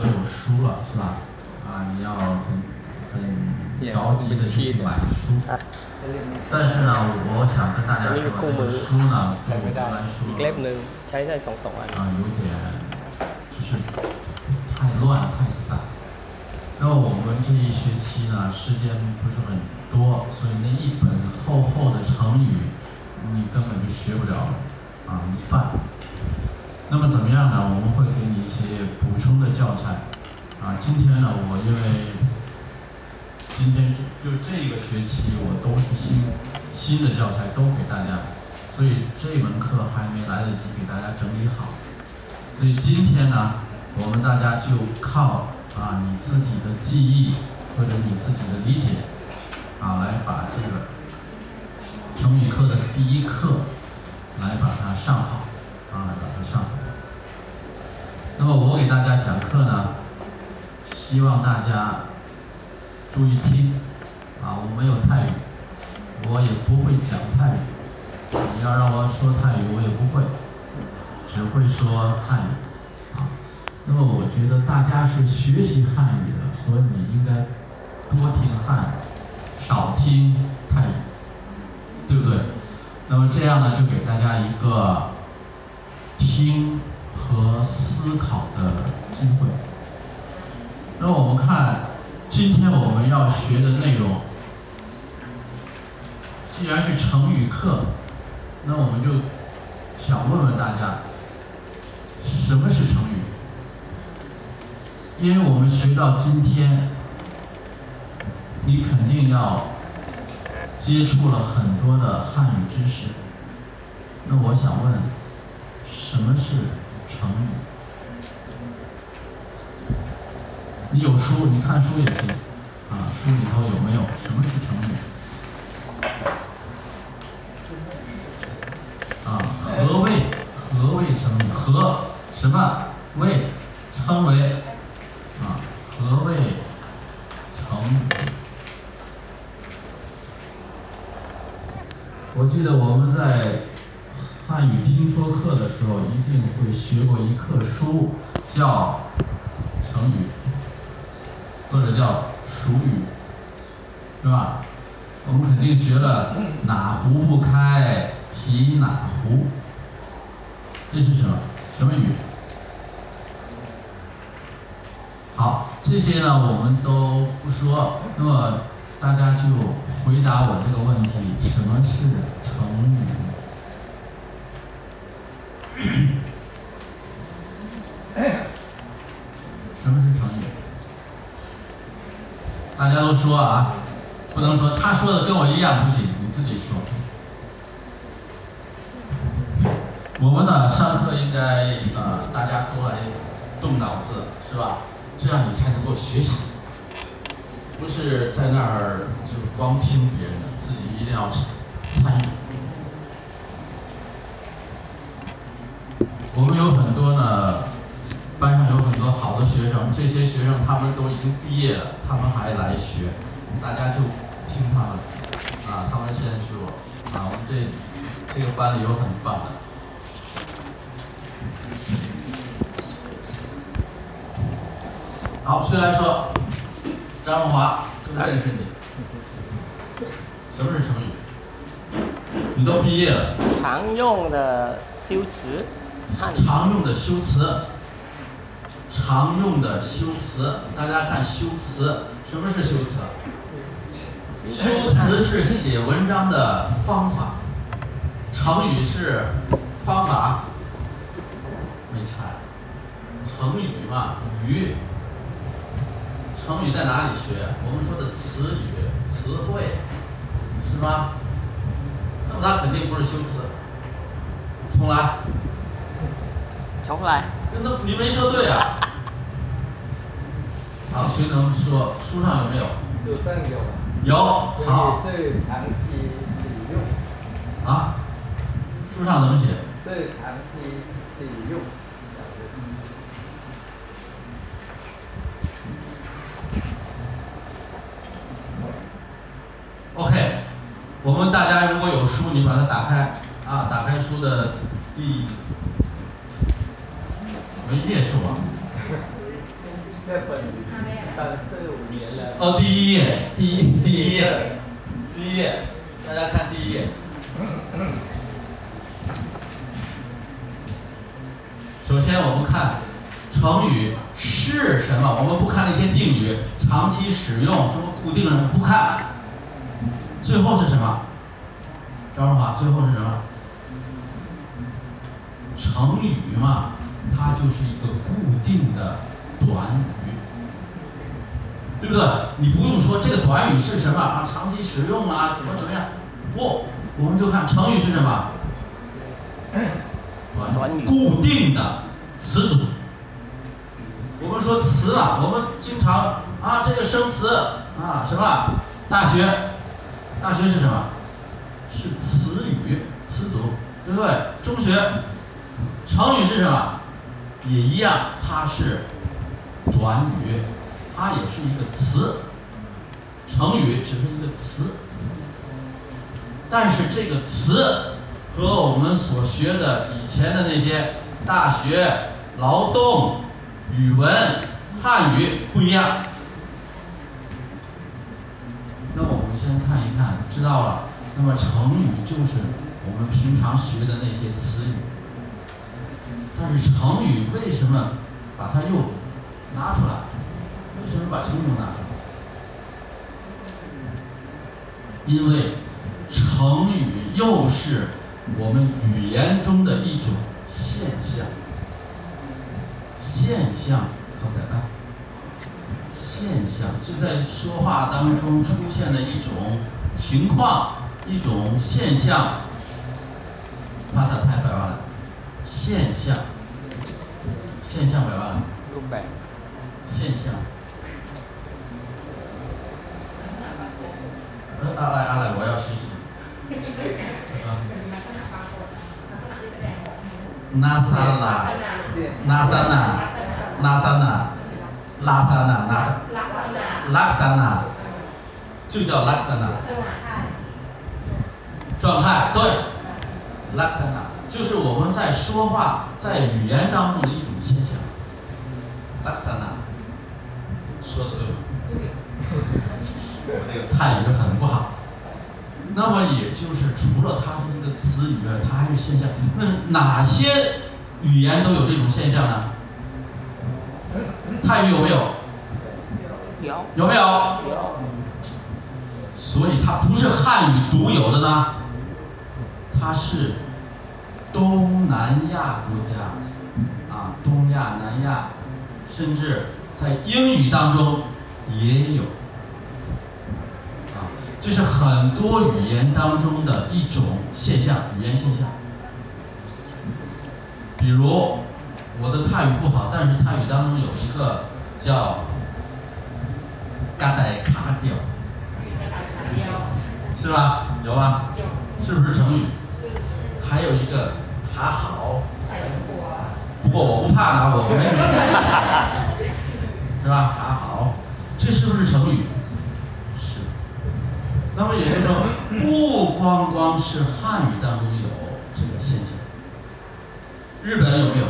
都有书了是吧？啊，你要很很着急的去买书。但是呢，我想跟大家说，书呢对我们来说啊，有点就是太乱太散。那我们这一学期呢，时间不是很多，所以那一本厚厚的成语，你根本就学不了啊一半。那么怎么样呢？我们会给你一些补充的教材。啊，今天呢，我因为今天就这个学期我都是新新的教材都给大家，所以这门课还没来得及给大家整理好。所以今天呢，我们大家就靠啊你自己的记忆或者你自己的理解啊，来把这个成语课的第一课来把它上好啊，来把它上好。那么我给大家讲课呢，希望大家注意听啊，我没有泰语，我也不会讲泰语，你要让我说泰语我也不会。只会说汉语啊。那么我觉得大家是学习汉语的，所以你应该多听汉语，少听泰语，对不对？那么这样呢，就给大家一个听和思考的机会。那我们看今天我们要学的内容，既然是成语课，那我们就想问问大家，什么是成语？因为我们学到今天，你肯定要接触了很多的汉语知识。那我想问，什么是成语？你有书，你看书也行，啊，书里头有没有什么是成语？啊，何谓何谓成语？何什么谓称为啊？何谓成语？我记得我们在汉语听说课的时候，一定会学过一课书，叫成语，或者叫俗语，是吧？我们肯定学了“哪壶不开提哪壶”，这是什么？什么语？好，这些呢我们都不说，那么大家就回答我这个问题：什么是成语？哎什么是成语？大家都说啊，不能说他说的跟我一样不行，你自己说。我们呢，上课应该呃，大家都来动脑子，是吧？这样你才能够学习，不是在那儿就光听别人的，自己一定要参与。我们有很多呢，班上有很多好的学生，这些学生他们都已经毕业了，他们还来学，大家就听他们，啊，他们先说，啊，我们这这个班里有很棒的。好，谁来说？张荣华，不认识你。什么是成语？你都毕业了，常用的修辞常用的修辞，常用的修辞，大家看修辞，什么是修辞？修辞是写文章的方法，成语是方法，没差。成语嘛，语，成语在哪里学？我们说的词语、词汇，是吧？那么它肯定不是修辞。重来。重来。真的，你没说对啊！好，谁能说书上有没有？有上有，有，好这是长期使用，啊。书上怎么写？这长期使用。OK，我们大家如果有书，你把它打开啊，打开书的第没页数啊，在本三四五年了。哦，第一页，第一第一页，第一页，大家看第一页。首先我们看成语是什么，我们不看那些定语，长期使用什么固定的不看。最后是什么？张荣华，最后是什么？成语嘛，它就是一个固定的短语，对不对？你不用说这个短语是什么啊，长期使用啊，怎么怎么样？不，我们就看成语是什么？短语固定的词组。我们说词啊，我们经常啊，这个生词啊，什么？大学，大学是什么？是词语词组，对不对？中学，成语是什么？也一样，它是短语，它也是一个词。成语只是一个词，但是这个词和我们所学的以前的那些大学、劳动、语文、汉语不一样。那么我们先看一看，知道了。那么成语就是我们平常学的那些词语，但是成语为什么把它又拿出来？为什么把成语拿出来？因为成语又是我们语言中的一种现象，现象靠在那。现象就在说话当中出现的一种情况，一种现象。马萨太白话了。现象，现象没万。六百。现象。阿来阿来，我要学习。拉三啦，拉三啦，拉三啦，拉三啦，拉三。拉三啦。就叫拉三啦。状态。状态，对。拉三啦。就是我们在说话在语言当中的一种现象。阿克萨纳。说的对吗？我这个汉语很不好。那么也就是除了它是一个词语以它还是现象。那哪些语言都有这种现象呢？汉语有没有？有没有？有。所以它不是汉语独有的呢？它是东南亚国家啊，东亚、南亚，甚至在英语当中也有啊，这是很多语言当中的一种现象，语言现象。比如我的泰语不好，但是泰语当中有一个叫“嘎呆卡掉”。是吧？有吧？是不是成语？还有一个还好，不过我不怕拿我我没名，是吧？还好，这是不是成语？是。那么也就是说，不光光是汉语当中有这个现象，日本有没有？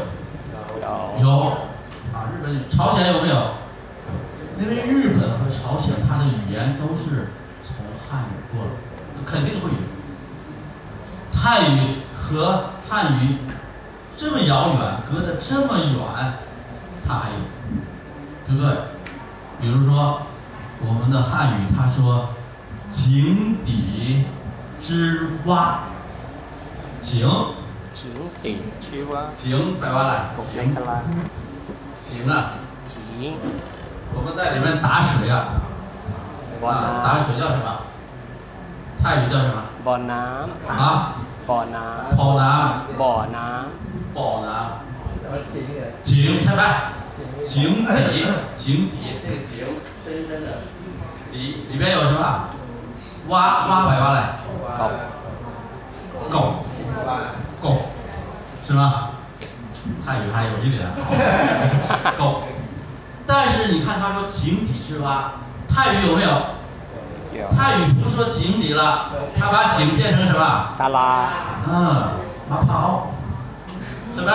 有有啊，日本有朝鲜有没有？因为日本和朝鲜它的语言都是从汉语过来，肯定会有。泰语和汉语这么遥远，隔得这么远，它还有，对不对？比如说我们的汉语，它说“井底之蛙”，井井顶ชื่อว่า 井แปลว่าอะไร กบ 井 เล็กกะลา 井啊， จิง 我们在里面打水啊， บ่อ 啊， น้ 打水叫什么？泰语叫什么？ ำบ่อน้ำ 啊， บ่อน้ 跑男， ำบ่อน้ 宝男， แล้วจริงเลย 井，猜吧，井底，井底，这个井深深的底里边有什么？蛙，蛙白蛙来， ำกบ 狗， ว่า 狗，是吗？泰语还有一点好，狗。但是你看他说井底之蛙，泰语有没有？ 他宇不说井里了他把井变成什么？大拉嗯马跑。什么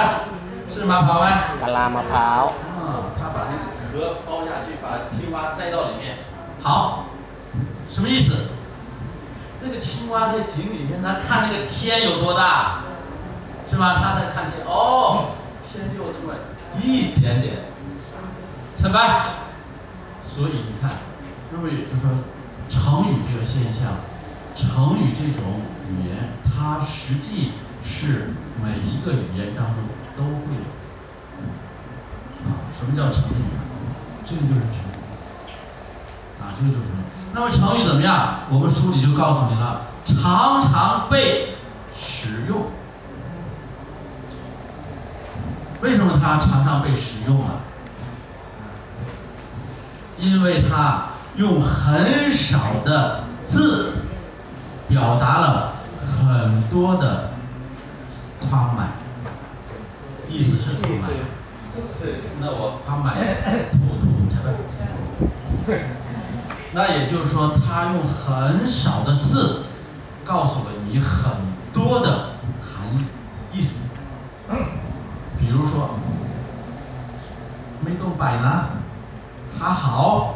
是马跑吗？大拉马跑。嗯他把那个壳剥下去把青蛙塞到里面。好什么意思？那个青蛙在井里面他看那个天有多大？是吧？他在看天。哦天就这么一点点。什么所以你看是不是也就是说成语这个现象，成语这种语言，它实际是每一个语言当中都会有。啊，什么叫成语啊？这个就是成语。啊，这个就是成语。那么成语怎么样？我们书里就告诉你了，常常被使用。为什么它常常被使用啊？因为它用很少的字，表达了很多的宽满。意思是什么？那我宽满吐吐去吧。那也就是说，他用很少的字，告诉了你很多的含义、意思。比如说，没动摆呢，还好，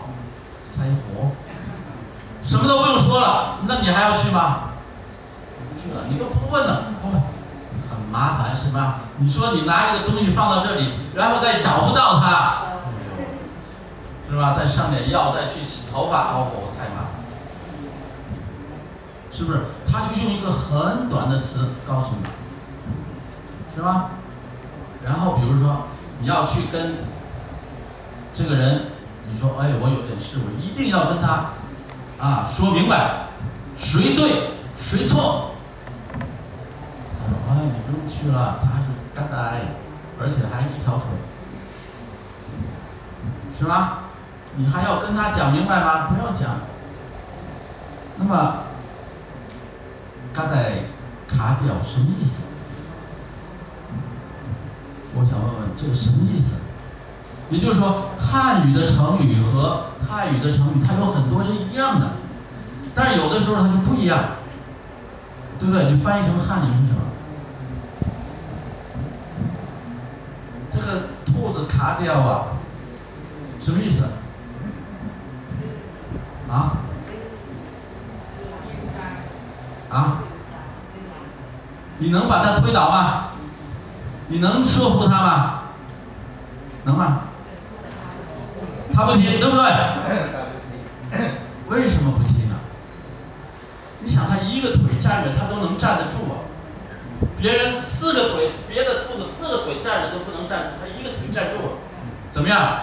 塞活，什么都不用说了，那你还要去吗？不去了，你都不问了，哦，很麻烦是吧？你说你拿一个东西放到这里，然后再找不到它，是吧？再上点药再去洗头发，哦，我太麻烦，是不是？他就用一个很短的词告诉你，是吧？然后比如说你要去跟这个人，你说，哎，我有点事，我一定要跟他啊说明白，谁对谁错。他说，哎，你不用去了，他是干呆，而且还一条腿，是吧？你还要跟他讲明白吗？不要讲。那么，嘎呆卡掉什么意思？我想问问这个什么意思？也就是说，汉语的成语和泰语的成语，它有很多是一样的，但是有的时候它就不一样，对不对？你翻译成汉语是什么？这个兔子卡掉啊，什么意思？啊？啊？你能把它推倒吗？你能说服他吗？能吗？他不听，对不对？为什么不听啊？你想，他一个腿站着，他都能站得住啊。别人四个腿，别的兔子四个腿站着都不能站住，它一个腿站住了，怎么样？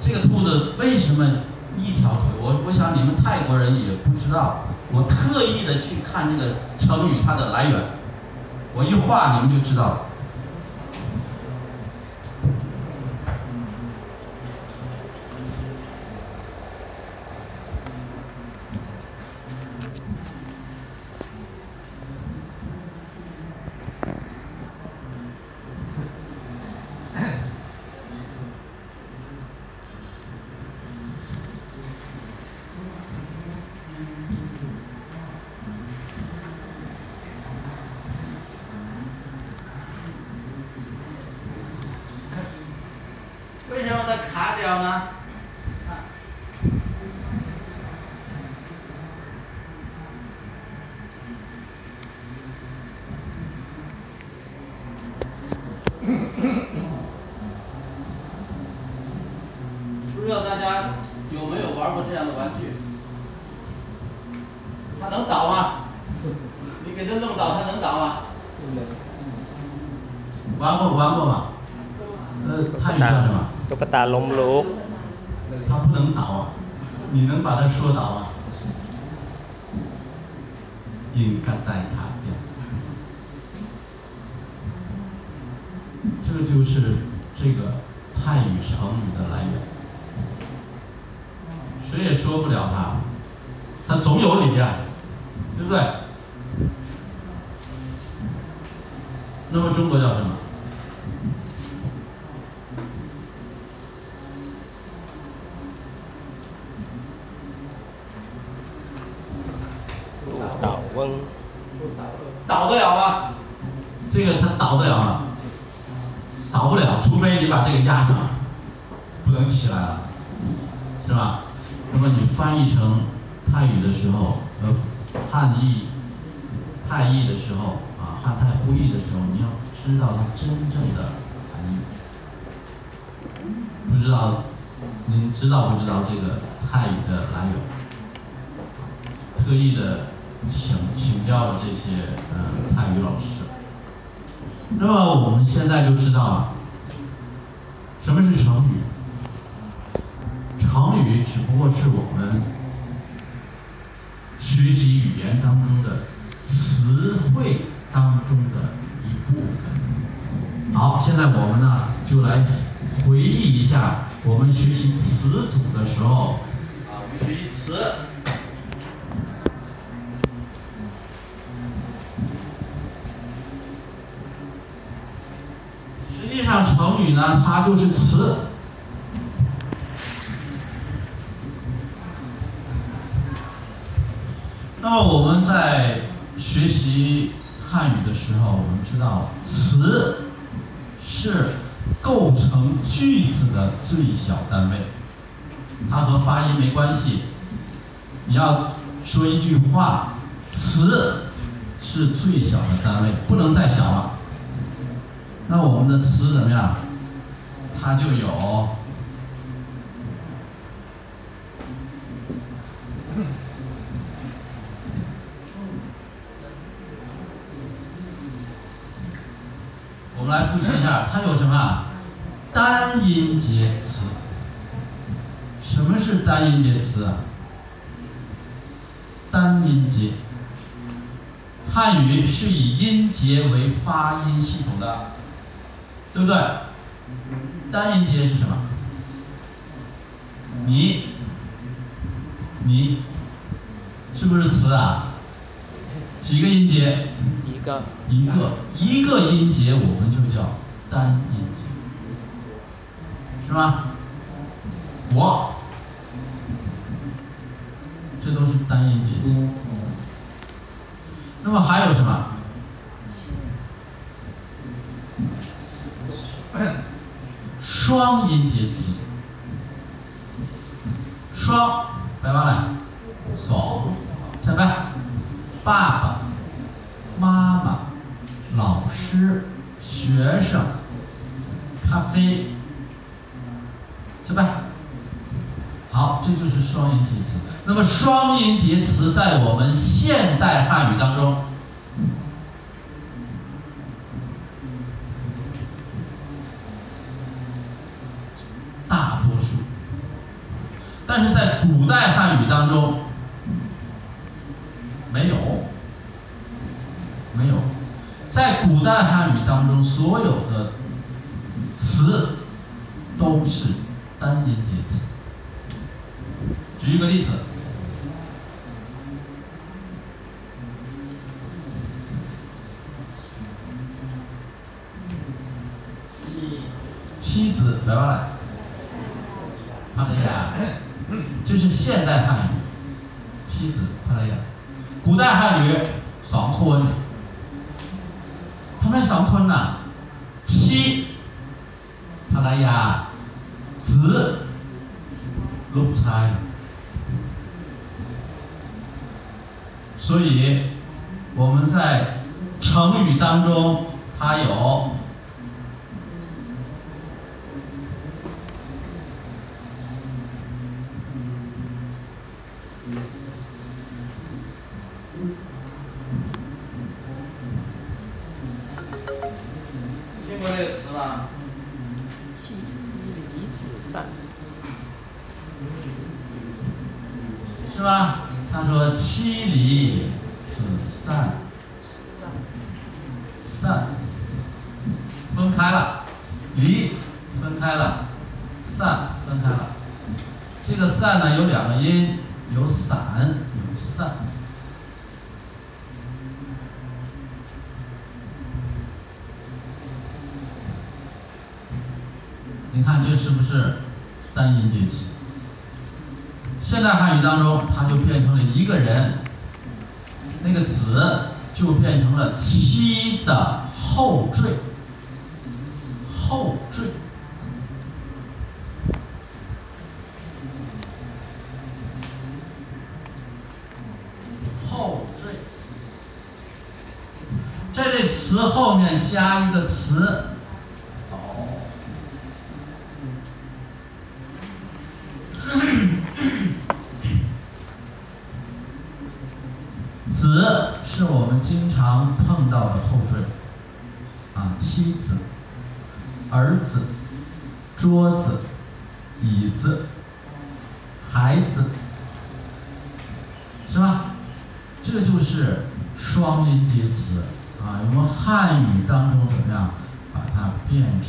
这个兔子为什么一条腿？我我想你们泰国人也不知道。我特意的去看这个成语它的来源，我一画你们就知道了。为什么它卡掉呢？不知道大家有没有玩过这样的玩具？它能倒吗？你给它弄倒，它能倒吗？玩过玩过吗？呃，泰语叫什么？ตุ๊กตาล้มลุก 它不能倒啊，你能把它说倒吗？应该带卡掉。这个就是这个泰语成语的来源，谁也说不了它，它总有理呀、对不对？那么中国叫什么？ 的时候，呃，汉译、泰译的时候，啊，汉泰互译的时候，你要知道它真正的含义。不知道，您知道不知道这个泰语的来源？特意的请请教了这些呃泰语老师。那么我们现在就知道了，什么是成语？成语只不过是我们学习语言当中的词汇当中的一部分。好，现在我们呢就来回忆一下我们学习词组的时候，啊，我们学习词。实际上，成语呢，它就是词。那么我们在学习汉语的时候，我们知道词是构成句子的最小单位，它和发音没关系。你要说一句话，词是最小的单位，不能再小了。那我们的词怎么样？它就有。我们来复习一下，它有什么？单音节词。什么是单音节词啊？单音节。汉语是以音节为发音系统的，对不对？单音节是什么？你，你，是不是词啊？几个音节？一个。一个，一个音节我们就叫单音节，是吧？我，这都是单音节词。那么还有什么？双音节词。双，白话来，爽，再来，爸爸，妈妈，老师，学生，咖啡，再来。好，这就是双音节词。那么双音节词在我们现代汉语当中，大多数，但是在古代汉语当中没有，没有，在古代汉语当中所有的词都是单音节词。举一个例子，妻子来吧。来，帕雷亚，这是现代汉语，妻子帕雷亚，古代汉语爽坤，他们爽坤呐，妻帕雷亚，子ลูกชาย所以我们在成语当中，它有 分开了，离分开了，散分开了。这个散呢有两个音，有散有散。你看这是不是单音节词？现代汉语当中，它就变成了一个人，那个子就变成了妻的后缀，后缀后缀在这词后面加一个词。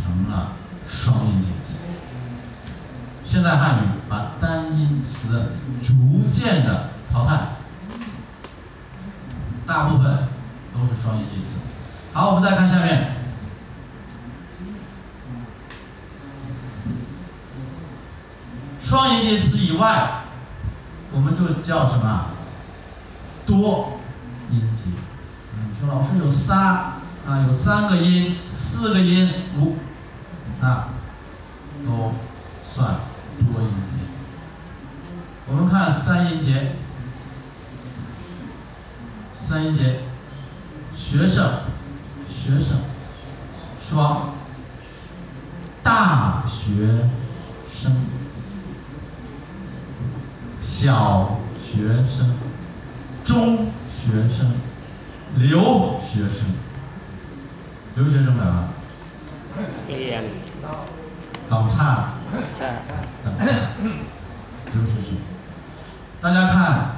成了双音节词？现代汉语把单音词逐渐的淘汰。大部分都是双音节词。好，我们再看下面，双音节词以外，我们就叫什么？多音节。你说老师有仨啊，有三个音、四个音、五，那都算多音节。我们看三音节。三音节，学生，学生，双，大学生，小学生，中学生，留学生，留学生来了。 เรี等差。等差。大家看，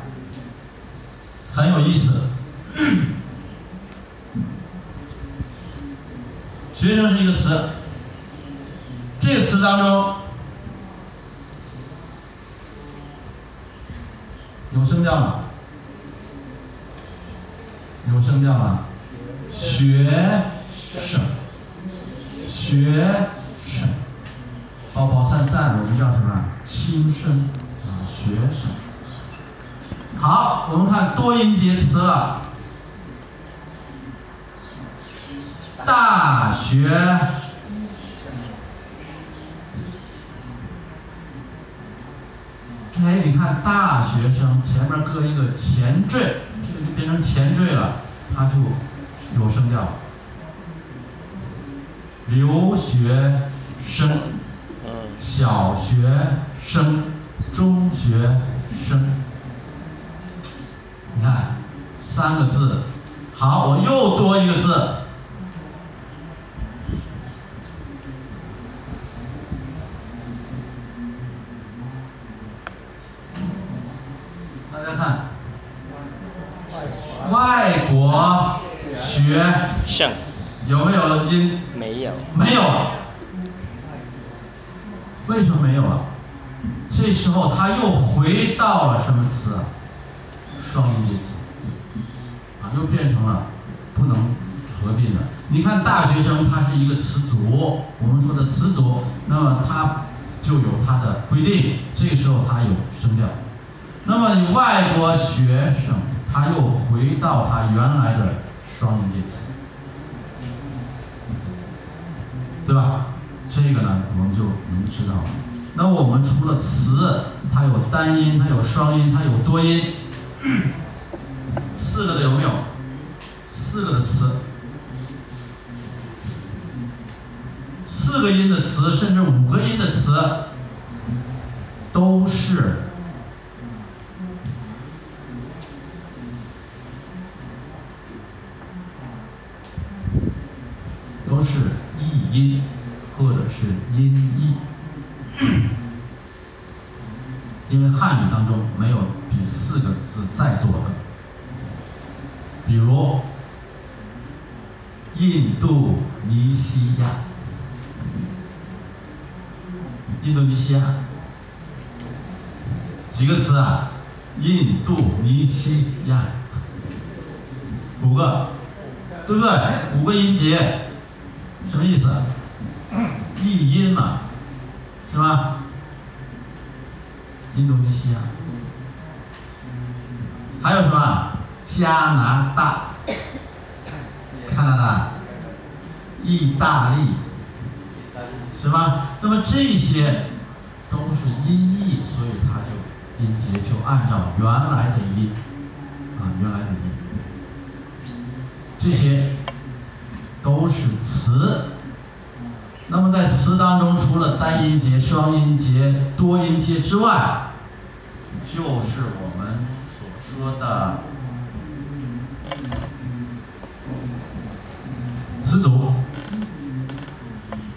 很有意思。学生是一个词，这个词当中有声调吗？有声调吗？学生，学生，饱饱散散，我们叫什么？轻声啊，学生。好，我们看多音节词了。大学，哎，你看大学生前面搁一个前缀，这个就变成前缀了，它就有声调。留学生，小学生，中学生，你看三个字，好，我又多一个字。大家看外国学生有没有音？没有。没有。为什么没有啊？这时候他又回到了什么词？双音节词。啊，又变成了不能合并的。你看大学生，它是一个词组，我们说的词组，那么它就有它的规定。这时候它有声调。那么你外国学生。他又回到他原来的双音节词，对吧？这个呢，我们就能知道了。那我们除了词，它有单音，它有双音，它有多音，四个的有没有？四个的词，四个音的词，甚至五个音的词，都是。都是异音，是音译，因为汉语当中没有比四个字再多的，比如印度尼西亚，印度尼西亚几个词啊？印度尼西亚五个，对不对？五个音节。什么意思？译音嘛，是吧？印度尼西亚，还有什么？加拿大、加拿大、意大利，是吧？那么这些都是音译，所以它就音节就按照原来的音啊，原来的音，这些。都是词。那么在词当中，除了单音节、双音节、多音节之外，就是我们所说的词组。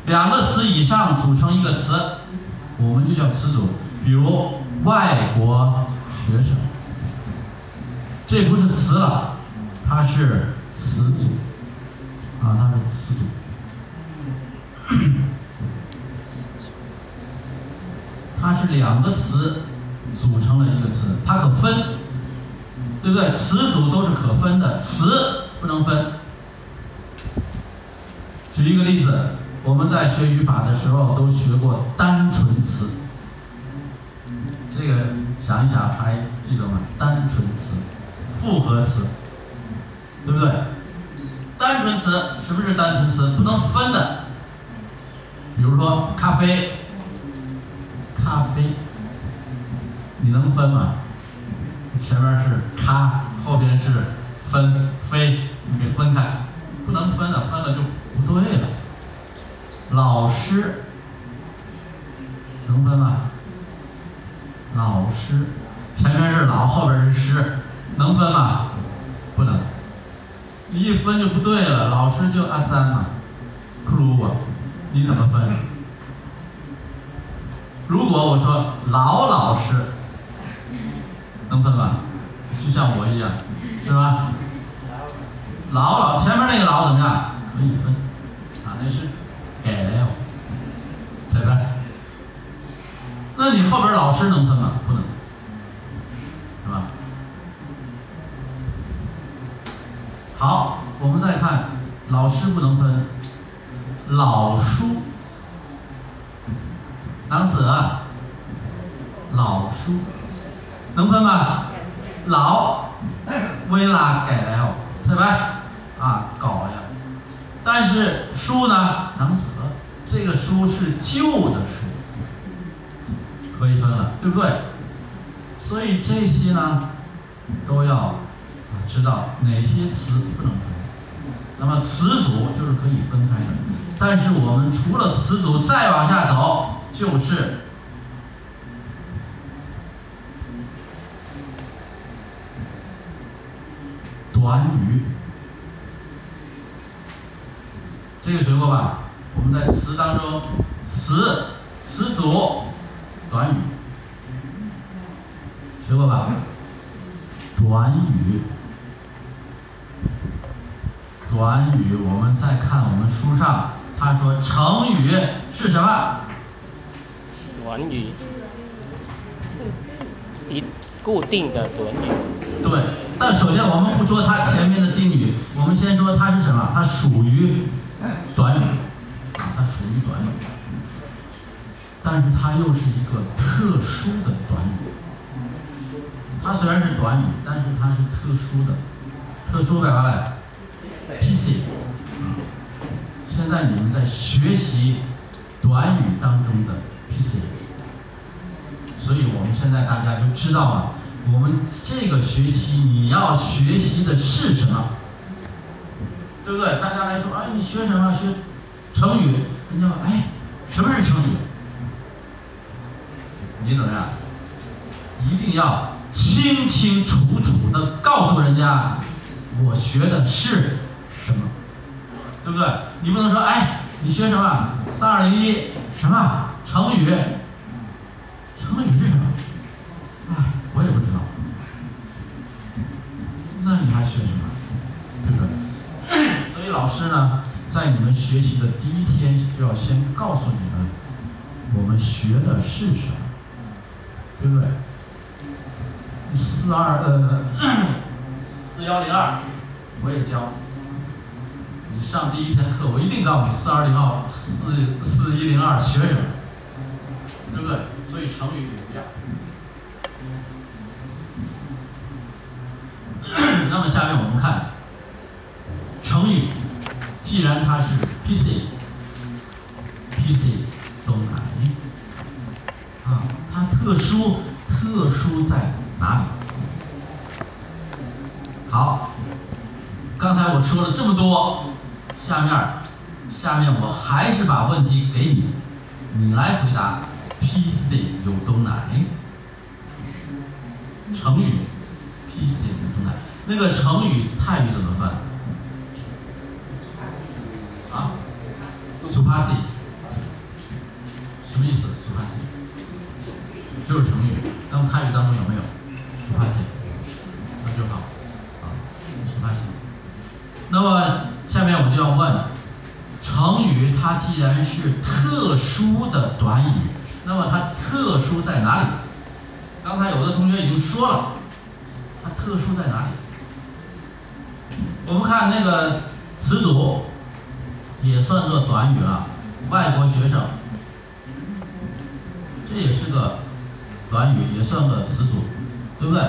两个词以上组成一个词，我们就叫词组。比如外国学生，这不是词了，它是词组，啊，它是词组。它是两个词组成了一个词，它可分，对不对？词组都是可分的，词不能分。举一个例子，我们在学语法的时候都学过单纯词，这个想一想还记得吗？单纯词、复合词，对不对？单纯词什么是单纯词？不能分的。比如说咖啡，咖啡，你能分吗？前面是咖，后边是分飞，你给分开，不能分的，分了就不对了。老师能分吗？老师前面是老，后边是师，能分吗？不能。你一分就不对了，老师就阿赞嘛，克鲁吧。你怎么分？如果我说老老师，能分吧？就像我一样，是吧？老老前面那个老怎么样？可以分，啊，那是给了，对吧？那你后边老师能分吗？不能，是吧？好，我们再看老师不能分。老书，当时啊，老书能分吗？老，为啦改了，对吧？啊，搞呀。但是书呢，能死，这个书是旧的书，可以分了，对不对？所以这些呢，都要啊知道哪些词不能分。那么词组就是可以分开的，但是我们除了词组再往下走，就是短语。这个学过吧？我们在词当中，词词组短语学过吧？短语。短语，我们再看我们书上，他说成语是什么？短语，一固定的短语。对，但首先我们不说它前面的定语，我们先说它是什么？它属于短语，它属于短语，但是它又是一个特殊的短语。它虽然是短语，但是它是特殊的，特殊干嘛嘞？PC，现在你们在学习短语当中的 PC，所以我们现在大家就知道了，我们这个学期你要学习的是什么，对不对？大家来说，哎，你学什么？学成语？人家说，哎，什么是成语？你怎么样？一定要清清楚楚的告诉人家，我学的是。什么？对不对？你不能说，哎，你学什么？三二零一，什么成语？成语是什么？哎，我也不知道。那你还学什么？对不对？所以老师呢，在你们学习的第一天就要先告诉你们，我们学的是什么，对不对？四二呃，四幺零二，我也教。你上第一天课，我一定告诉你四二零二四四一零二学什么，对不对？所以成语也一样。那么下面我们看成语，既然它是 PC，PC 都来啊，它特殊，特殊在哪里？好，刚才我说了这么多。下面下面我还是把问题给你，你来回答。PC 有多难？成语，PC 有多难？那个成语泰语怎么翻？啊？Supasi，什么意思？Supasi，就是成语。那么泰语当中有没有？Supasi，那就好。啊，Supasi。那么下面我就要问，成语它既然是特殊的短语。那么它特殊在哪里？刚才有的同学已经说了，它特殊在哪里？我们看那个词组，也算作短语了。外国学生，这也是个短语，也算个词组，对不对？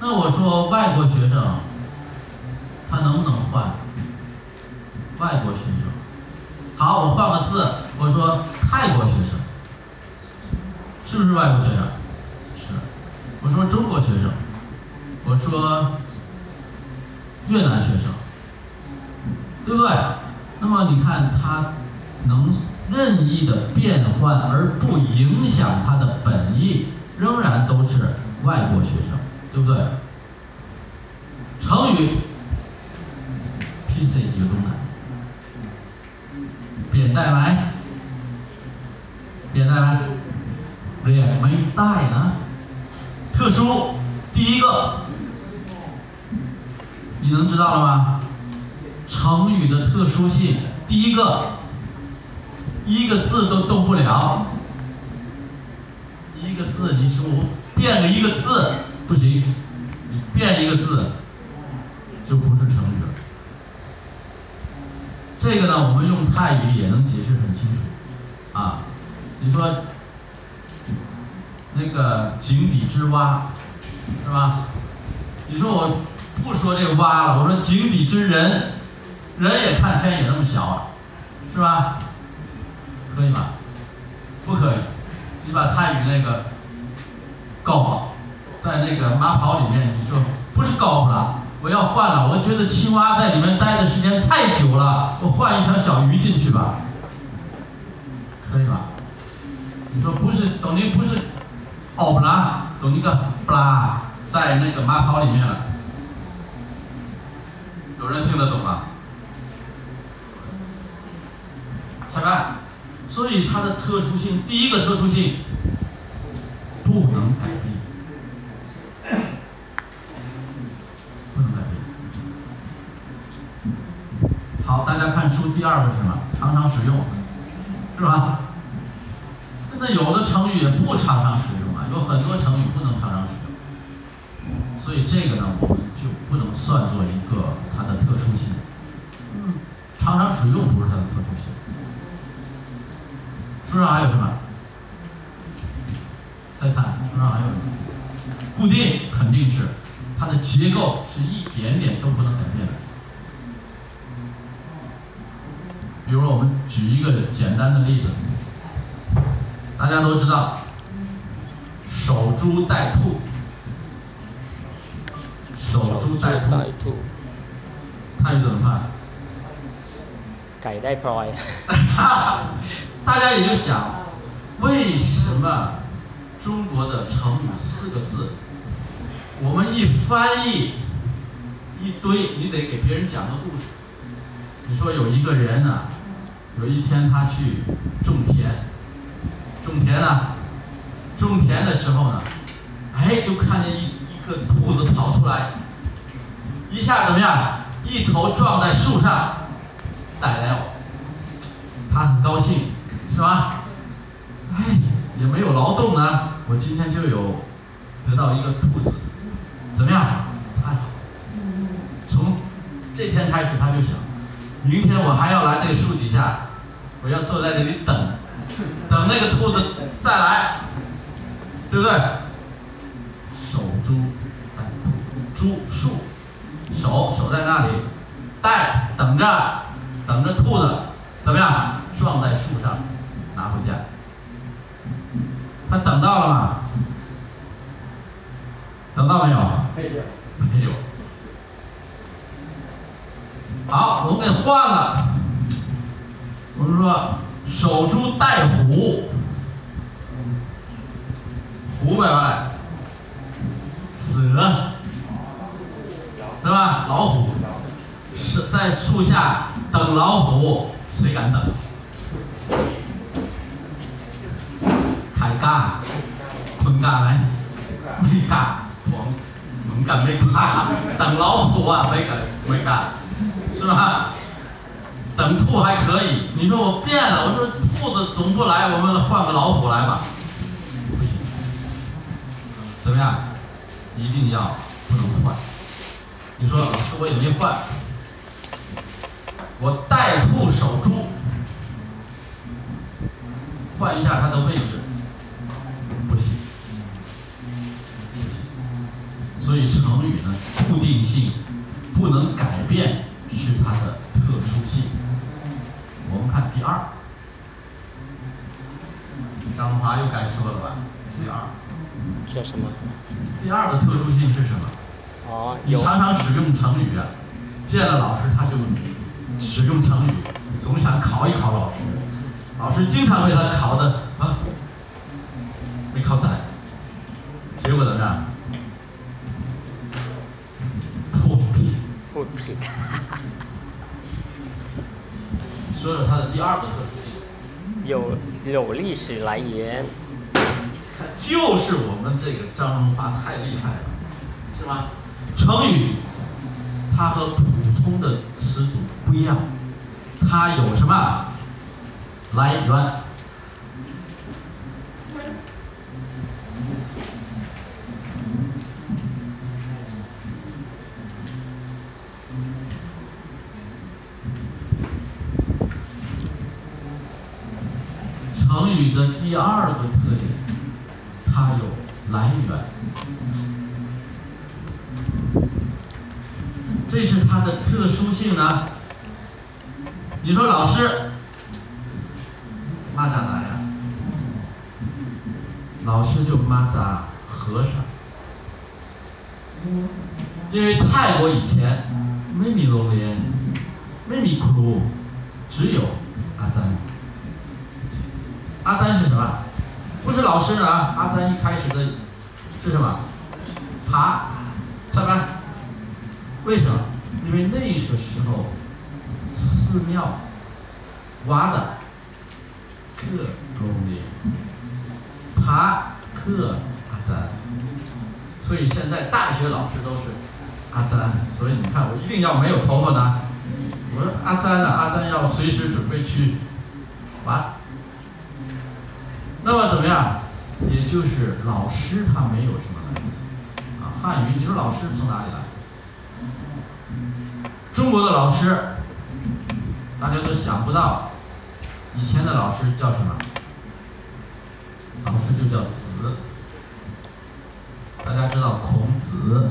那我说外国学生，他能不能换？外国学生，好，我换个字，我说泰国学生。是不是外国学生？是。我说中国学生，我说越南学生，对不对？那么你看他能任意的变换而不影响他的本意，仍然都是外国学生，对不对？成语，PC 有扁带来，扁带来。脸没带呢，特殊，第一个，你能知道了吗？成语的特殊性，第一个，一个字都动不了，一个字你说我变了一个字不行，你变一个字就不是成语了。这个呢，我们用泰语也能解释很清楚，啊，你说。那个井底之蛙，是吧？你说我不说这个蛙了，我说井底之人，人也看天也那么小，是吧？可以吗？不可以。你把泰语那个高，在那个马跑里面，你说不是高了，我要换了。我觉得青蛙在里面待的时间太久了，我换一条小鱼进去吧，可以吧？你说不是，等于不是。哦不啦，懂一个不啦，在那个马跑里面了，有人听得懂吗？裁判，所以它的特殊性，第一个特殊性不能改变，不能改变。好，大家看书，第二个是什么？常常使用，是吧？那有的成语也不常常使用啊。有很多成语不能常常使用，所以这个呢，我们就不能算作一个它的特殊性。嗯，常常使用不是它的特殊性。书上还有什么？再看书上还有什么？固定肯定是它的结构是一点点都不能改变的。比如说，我们举一个简单的例子，大家都知道。守株待兔，守株待兔，泰语怎么办？改带 ploy。大家也就想，为什么中国的成语四个字，我们一翻译一堆，你得给别人讲个故事。你说有一个人呢，有一天他去种田，种田呢。种田的时候呢，哎，就看见一一个兔子跑出来，一下怎么样？一头撞在树上，逮了，他很高兴，是吧？哎，也没有劳动呢，我今天就有得到一个兔子，怎么样？太好。从这天开始，他就想，明天我还要来这个树底下，我要坐在这里等，等那个兔子再来。对不对？守株待兔，株树，守守在那里，待等着，等着兔子怎么样撞在树上拿回家。他等到了吗？等到没有？没有。没有。好，我们给换了。我们说守株待虎，虎摆过来，蛇，对吧？老虎是在树下等老虎，谁敢等？开嘎，坤嘎没？没嘎，我们敢没嘎？等老虎啊，没敢没嘎，是吧？等兔还可以，你说我变了，我说兔子总不来，我们换个老虎来吧，不行，怎么样？一定要不能换。你说老师我也没换，我带兔守株，换一下它的位置，不行，不行。所以成语呢，固定性不能改变，是它的特殊性。我们看第二，张华又该说了吧？第二，叫什么？第二个特殊性是什么？你常常使用成语啊，见了老师他就使用成语，总想考一考老师，老师经常被他考的啊，没考咱，结果怎么样？破 说说它的第二个特殊性，有有历史来源，看就是我们这个张荣华太厉害了，是吧？成语它和普通的词组不一样，它有什么来源？成语的第二个特点，它有来源，这是它的特殊性呢。你说老师，蚂蚱哪呀？老师就蚂蚱和尚，因为泰国以前没米龙莲，没米库鲁，只有阿赞。阿詹是什么？不是老师啊！阿詹一开始的是什么？爬，上班。为什么？因为那个时候寺庙挖的克龙莲，爬克阿詹，所以现在大学老师都是阿詹。所以你看，我一定要没有头发呢。我说阿詹呢？阿詹要随时准备去挖。那么怎么样？也就是老师他没有什么来源啊。汉语，你说老师从哪里来？中国的老师，大家都想不到，以前的老师叫什么？老师就叫子。大家知道孔子、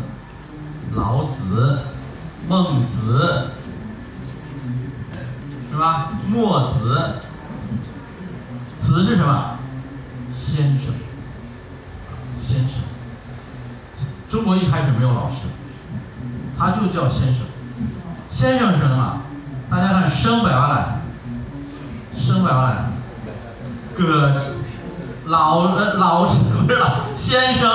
老子、孟子，是吧？墨子，子是什么？先生先生。中国一开始没有老师他就叫先生。先生是什么？大家看生百万来生百万来。哥老呃老是不是老先生。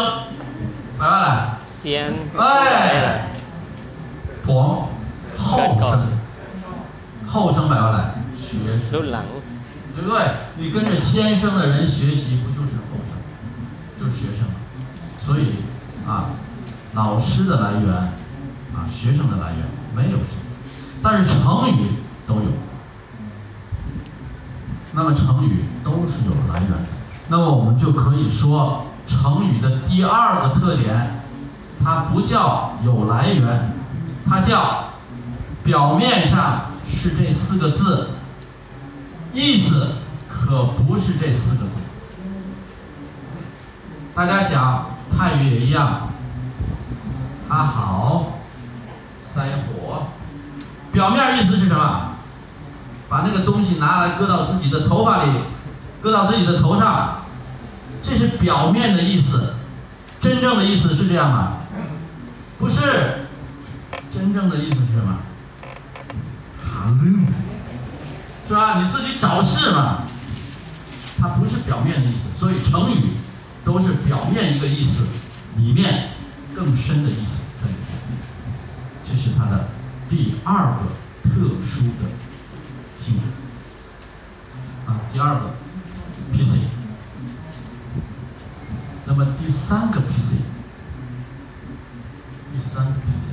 百万来。先哎伯后生后生百万来学生。对不对？你跟着先生的人学习，不就是后生，就是学生吗？所以啊，老师的来源啊，学生的来源没有什么，但是成语都有。那么成语都是有来源的，那么我们就可以说成语的第二个特点，它不叫有来源，它叫表面上是这四个字意思可不是这四个字。大家想，泰语也一样，他好，塞火，表面意思是什么？把那个东西拿来搁到自己的头发里，搁到自己的头上，这是表面的意思。真正的意思是这样吗？不是，真正的意思是什么？是吧？你自己找事嘛。它不是表面的意思，所以成语都是表面一个意思，里面更深的意思在里面。这是它的第二个特殊的性质啊，第二个 PC。那么第三个 PC，第三个 PC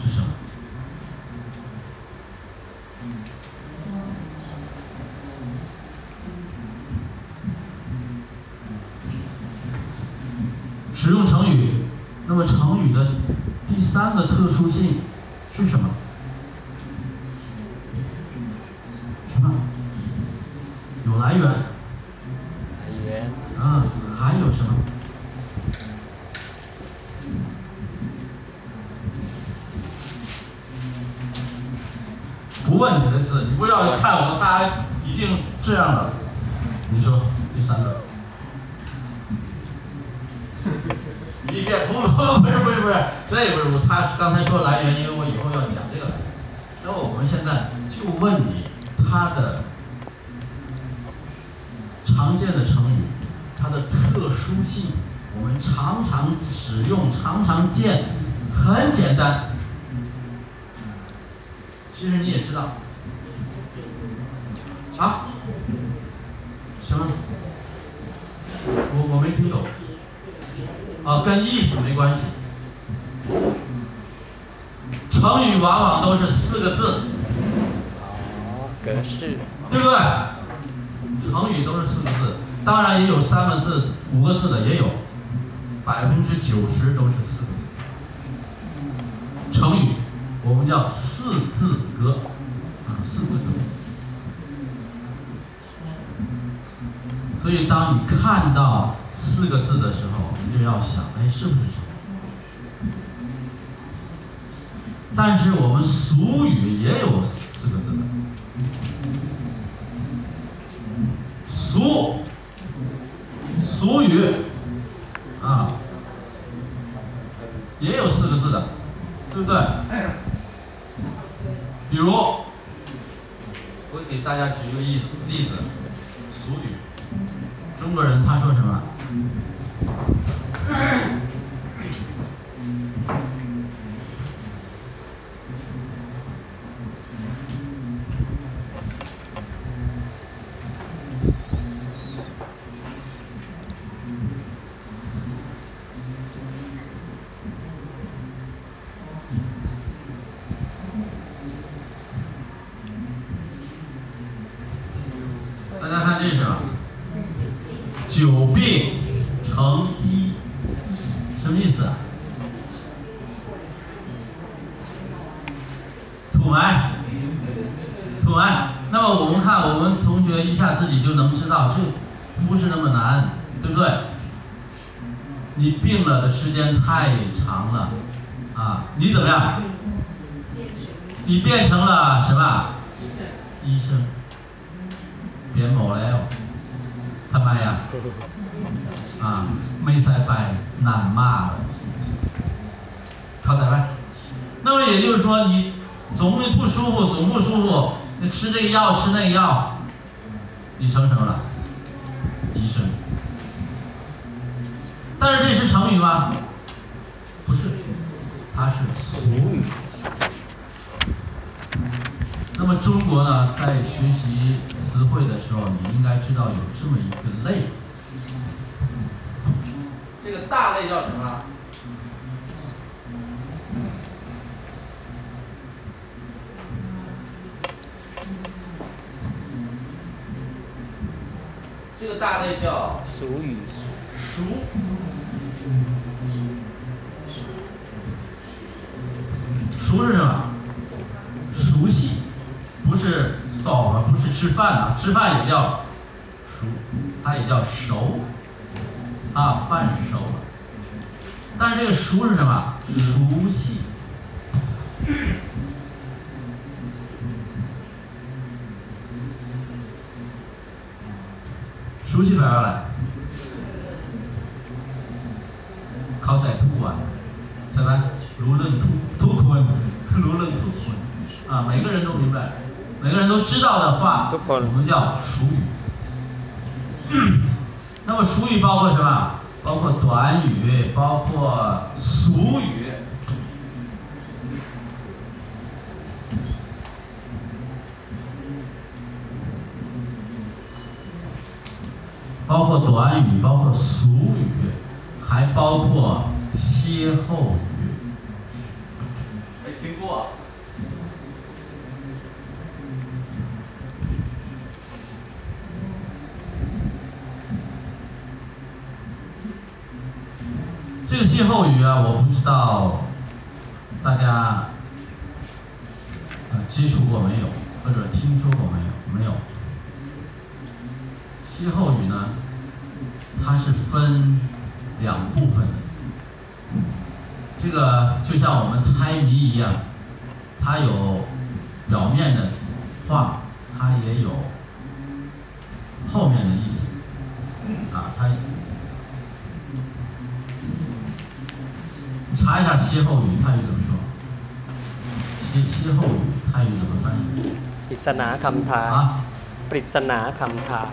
是什么？使用成语，那么成语的第三个特殊性是什么？什么？有来源。来源。啊，还有什么？不问你的字，你不要看我，大家已经这样了。你说第三个。一遍不不不是不是不是，这不是他刚才说来源，因为我以后要讲这个来源。那我们现在就问你，它的常见的成语，它的特殊性，我们常常使用，常常见，很简单。其实你也知道。啊？什么？我我没听懂。啊，跟意思没关系。成语往往都是四个字。哦，格式。对不对？成语都是四个字，当然也有三个字、五个字的也有，百分之九十都是四个字。成语我们叫四字格，啊，四字格。所以当你看到四个字的时候，你就要想，哎，是不是什么？但是我们俗语也有四个字的，俗，俗语，啊，也有四个字的，对不对？比如，我给大家举一个例子，例子，俗语。中国人他说什么？Thank you. 时间太长了，啊，你怎么样？你变成了什么？医生。别某了哟，他妈呀！啊，没塞拜难骂了，靠在外。那么也就是说，你总会不舒服，总不舒服，你吃这个药，吃那个药，你成什么了？医生。但是这是成语吗？不是，它是俗语。那么中国呢，在学习词汇的时候，你应该知道有这么一个类。这个大类叫什么？这个大类叫俗语。熟。熟是什么熟悉不是走了不是吃饭了吃饭也叫熟它也叫熟啊饭熟了但是这个熟是什么？熟悉。熟悉哪儿来。烤仔兔啊什么如论兔啊每个人都明白每个人都知道的话我们叫熟语。那么熟语包括什么？包括短语包括俗语。包括短语包括俗语还包括歇后语。没听过这个歇后语啊，我不知道大家呃接触过没有，或者听说过没有？没有。歇后语呢，它是分两部分的。这个就像我们猜谜一样，它有表面的话，它也有后面的意思。啊，它你查一下歇后语泰语怎么说？歇歇后语泰语怎么翻译？ ปริศนาคำทาย 啊， ปริศนาคำทาย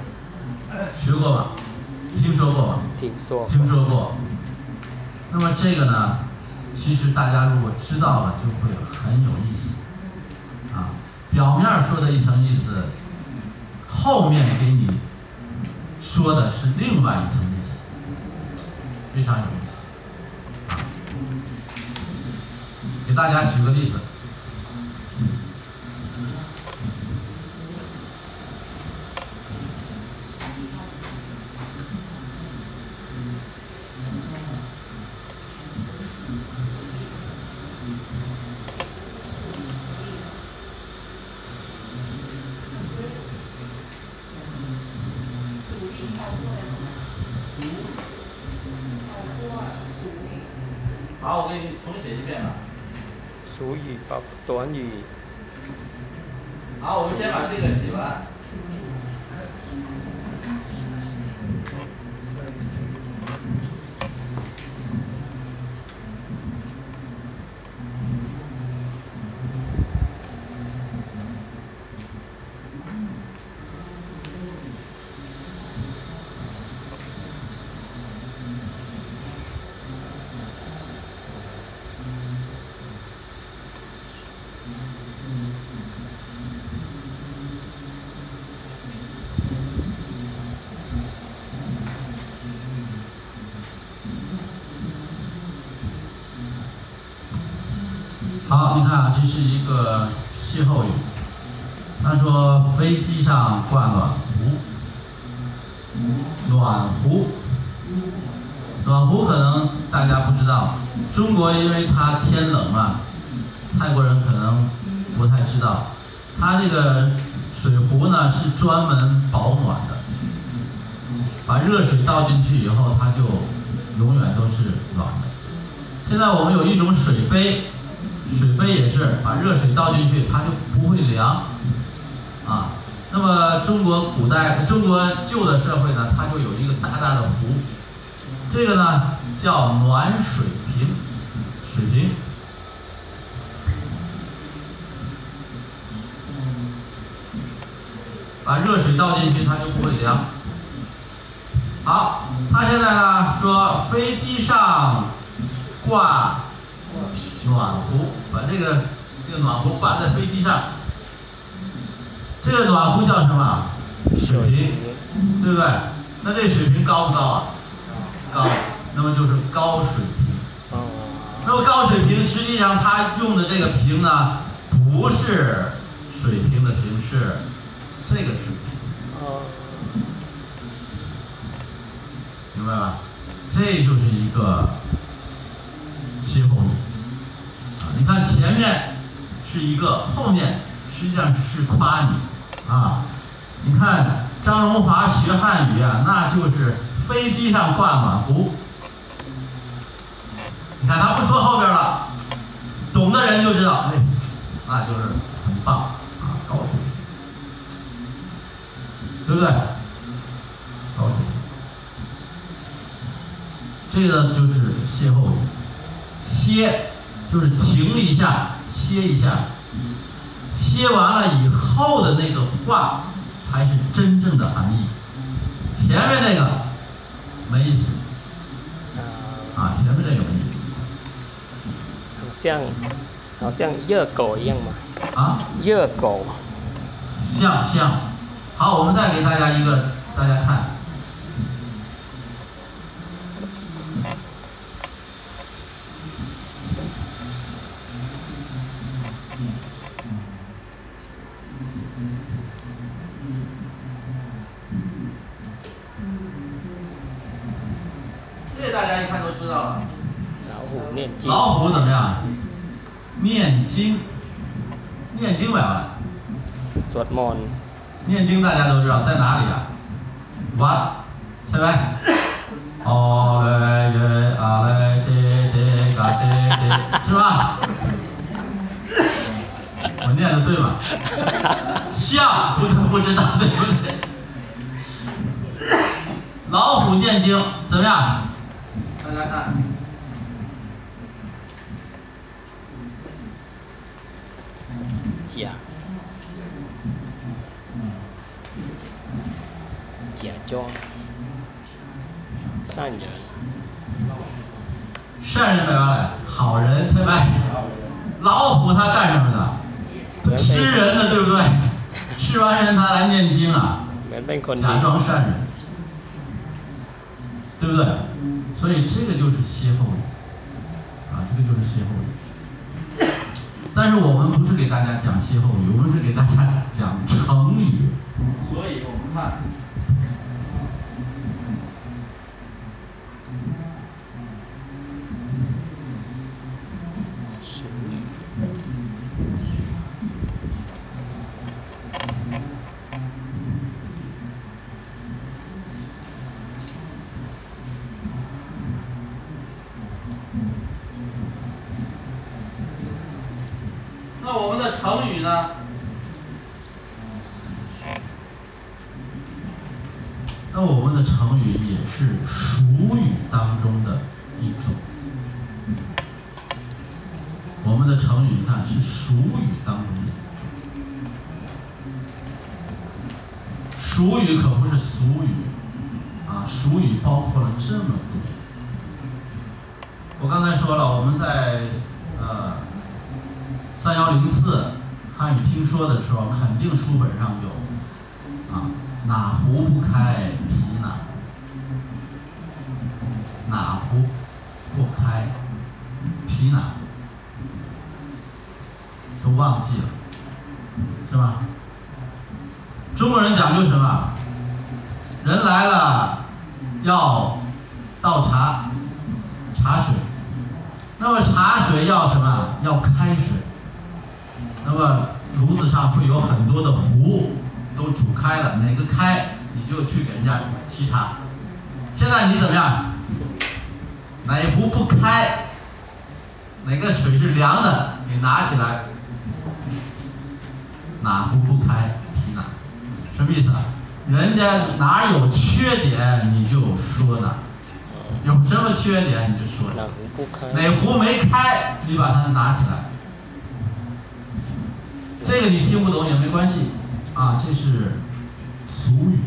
学过吧？听说过吧？ ทีมซัว 听说过。那么这个呢，其实大家如果知道了，就会很有意思。啊，表面说的一层意思，后面给你说的是另外一层意思，非常有意思。 给大家举个例子。好，我给你重写一遍吧。主语包短语。好我们先把这个写完。挂暖壶，暖壶，暖壶可能大家不知道，中国因为它天冷嘛，泰国人可能不太知道，它这个水壶呢是专门保暖的，把热水倒进去以后，它就永远都是暖的。现在我们有一种水杯，水杯也是把热水倒进去，它就不会凉，那么中国古代、中国旧的社会呢，它就有一个大大的壶，这个呢叫暖水瓶，水瓶。把热水倒进去，它就不会凉。好，他现在呢说飞机上挂暖壶，把这个这个暖壶挂在飞机上。这个暖壶叫什么？水瓶对不对？那这水平高不高啊？高那么就是高水平那么高水平实际上他用的这个瓶呢不是水瓶的瓶是这个水瓶明白吧？这就是一个新红啊你看前面是一个后面实际上是夸你。啊！你看张荣华学汉语啊，那就是飞机上挂满壶。你看他不说后边了，懂的人就知道，哎，那就是很棒啊，高水平，对不对？高水平，这个就是歇后语，歇就是停一下，歇一下，歇完了以后的那个话才是真正的含义，前面那个没意思。啊，啊，前面那个没意思。好像好像热狗一样嘛，啊，热狗。像像。好，我们再给大家一个，大家看。มนต์ 念经大家都知道在哪里啊？วัดใช่ไหม哦嘞耶啊嘞爹爹嘎爹爹，是吧？我念的对吗？像不不知道对不对？老虎念经怎么样？大家看，假 假装善人，善人没了，好人存在。老虎它干什么的？吃人的，对不对？吃完人，它来念经了，假装善人，对不对？所以这个就是歇后语啊，这个就是歇后语。但是我们不是给大家讲歇后语，我们是给大家讲成语。所以我们看。成语呢？那我们的成语也是俗语当中的一种。我们的成语，你看是俗语当中的一种。俗语可不是俗语，啊，俗语包括了这么多。我刚才说了，我们在三幺零四汉语听说的时候，肯定书本上有啊，哪壶不开提哪壶，哪壶不开提哪壶，都忘记了，是吧？中国人讲究什么？人来了要倒茶，茶水。那么茶水要什么？要开水。那么炉子上会有很多的壶都煮开了，哪个开你就去给人家沏茶。现在你怎么样？哪壶不开，哪个水是凉的，你拿起来，哪壶不开提哪，什么意思啊？人家哪有缺点你就说哪，有什么缺点你就说哪壶不开，哪壶没开你把它拿起来。这个你听不懂也没关系，啊，这是俗语，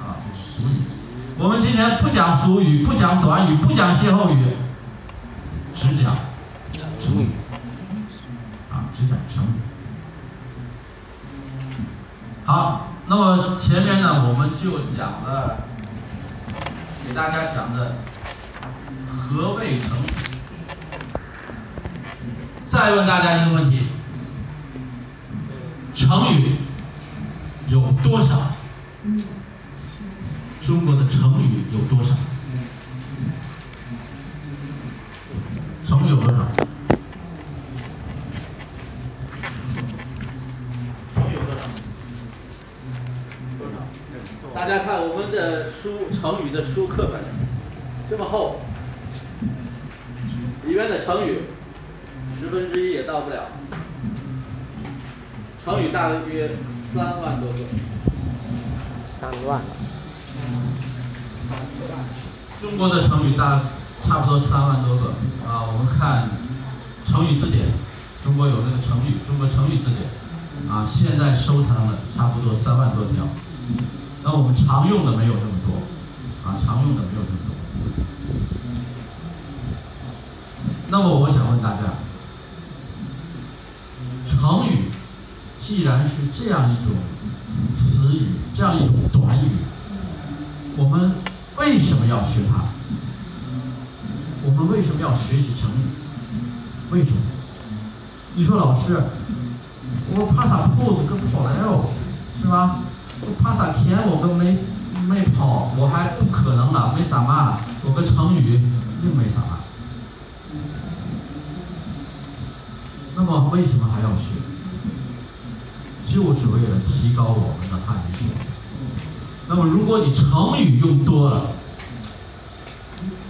啊，这是俗语。我们今天不讲俗语，不讲短语，不讲歇后语，只讲成语，啊，只讲成语。好，那么前面呢，我们就讲了，给大家讲的何谓成语。再问大家一个问题：成语有多少？中国的成语有多少？成语有多少？大家看我们的书成语的书课本这么厚，里面的成语十分之一也到不了，成语大约三万多个。三万。中国的成语大差不多三万多个。啊我们看成语字典中国有那个成语中国成语字典。啊现在收藏了差不多三万多条。那我们常用的没有这么多。啊常用的没有这么多。那么我想问大家成语既然是这样一种词语，这样一种短语，我们为什么要学它？我们为什么要学习成语？为什么？你说老师，我怕啥铺子跟跑来哦，是吧？我怕啥田我跟没没跑，我还不可能了，没啥嘛，我个成语又没啥嘛。那么为什么还要学？就是为了提高我们的汉语水平。那么如果你成语用多了，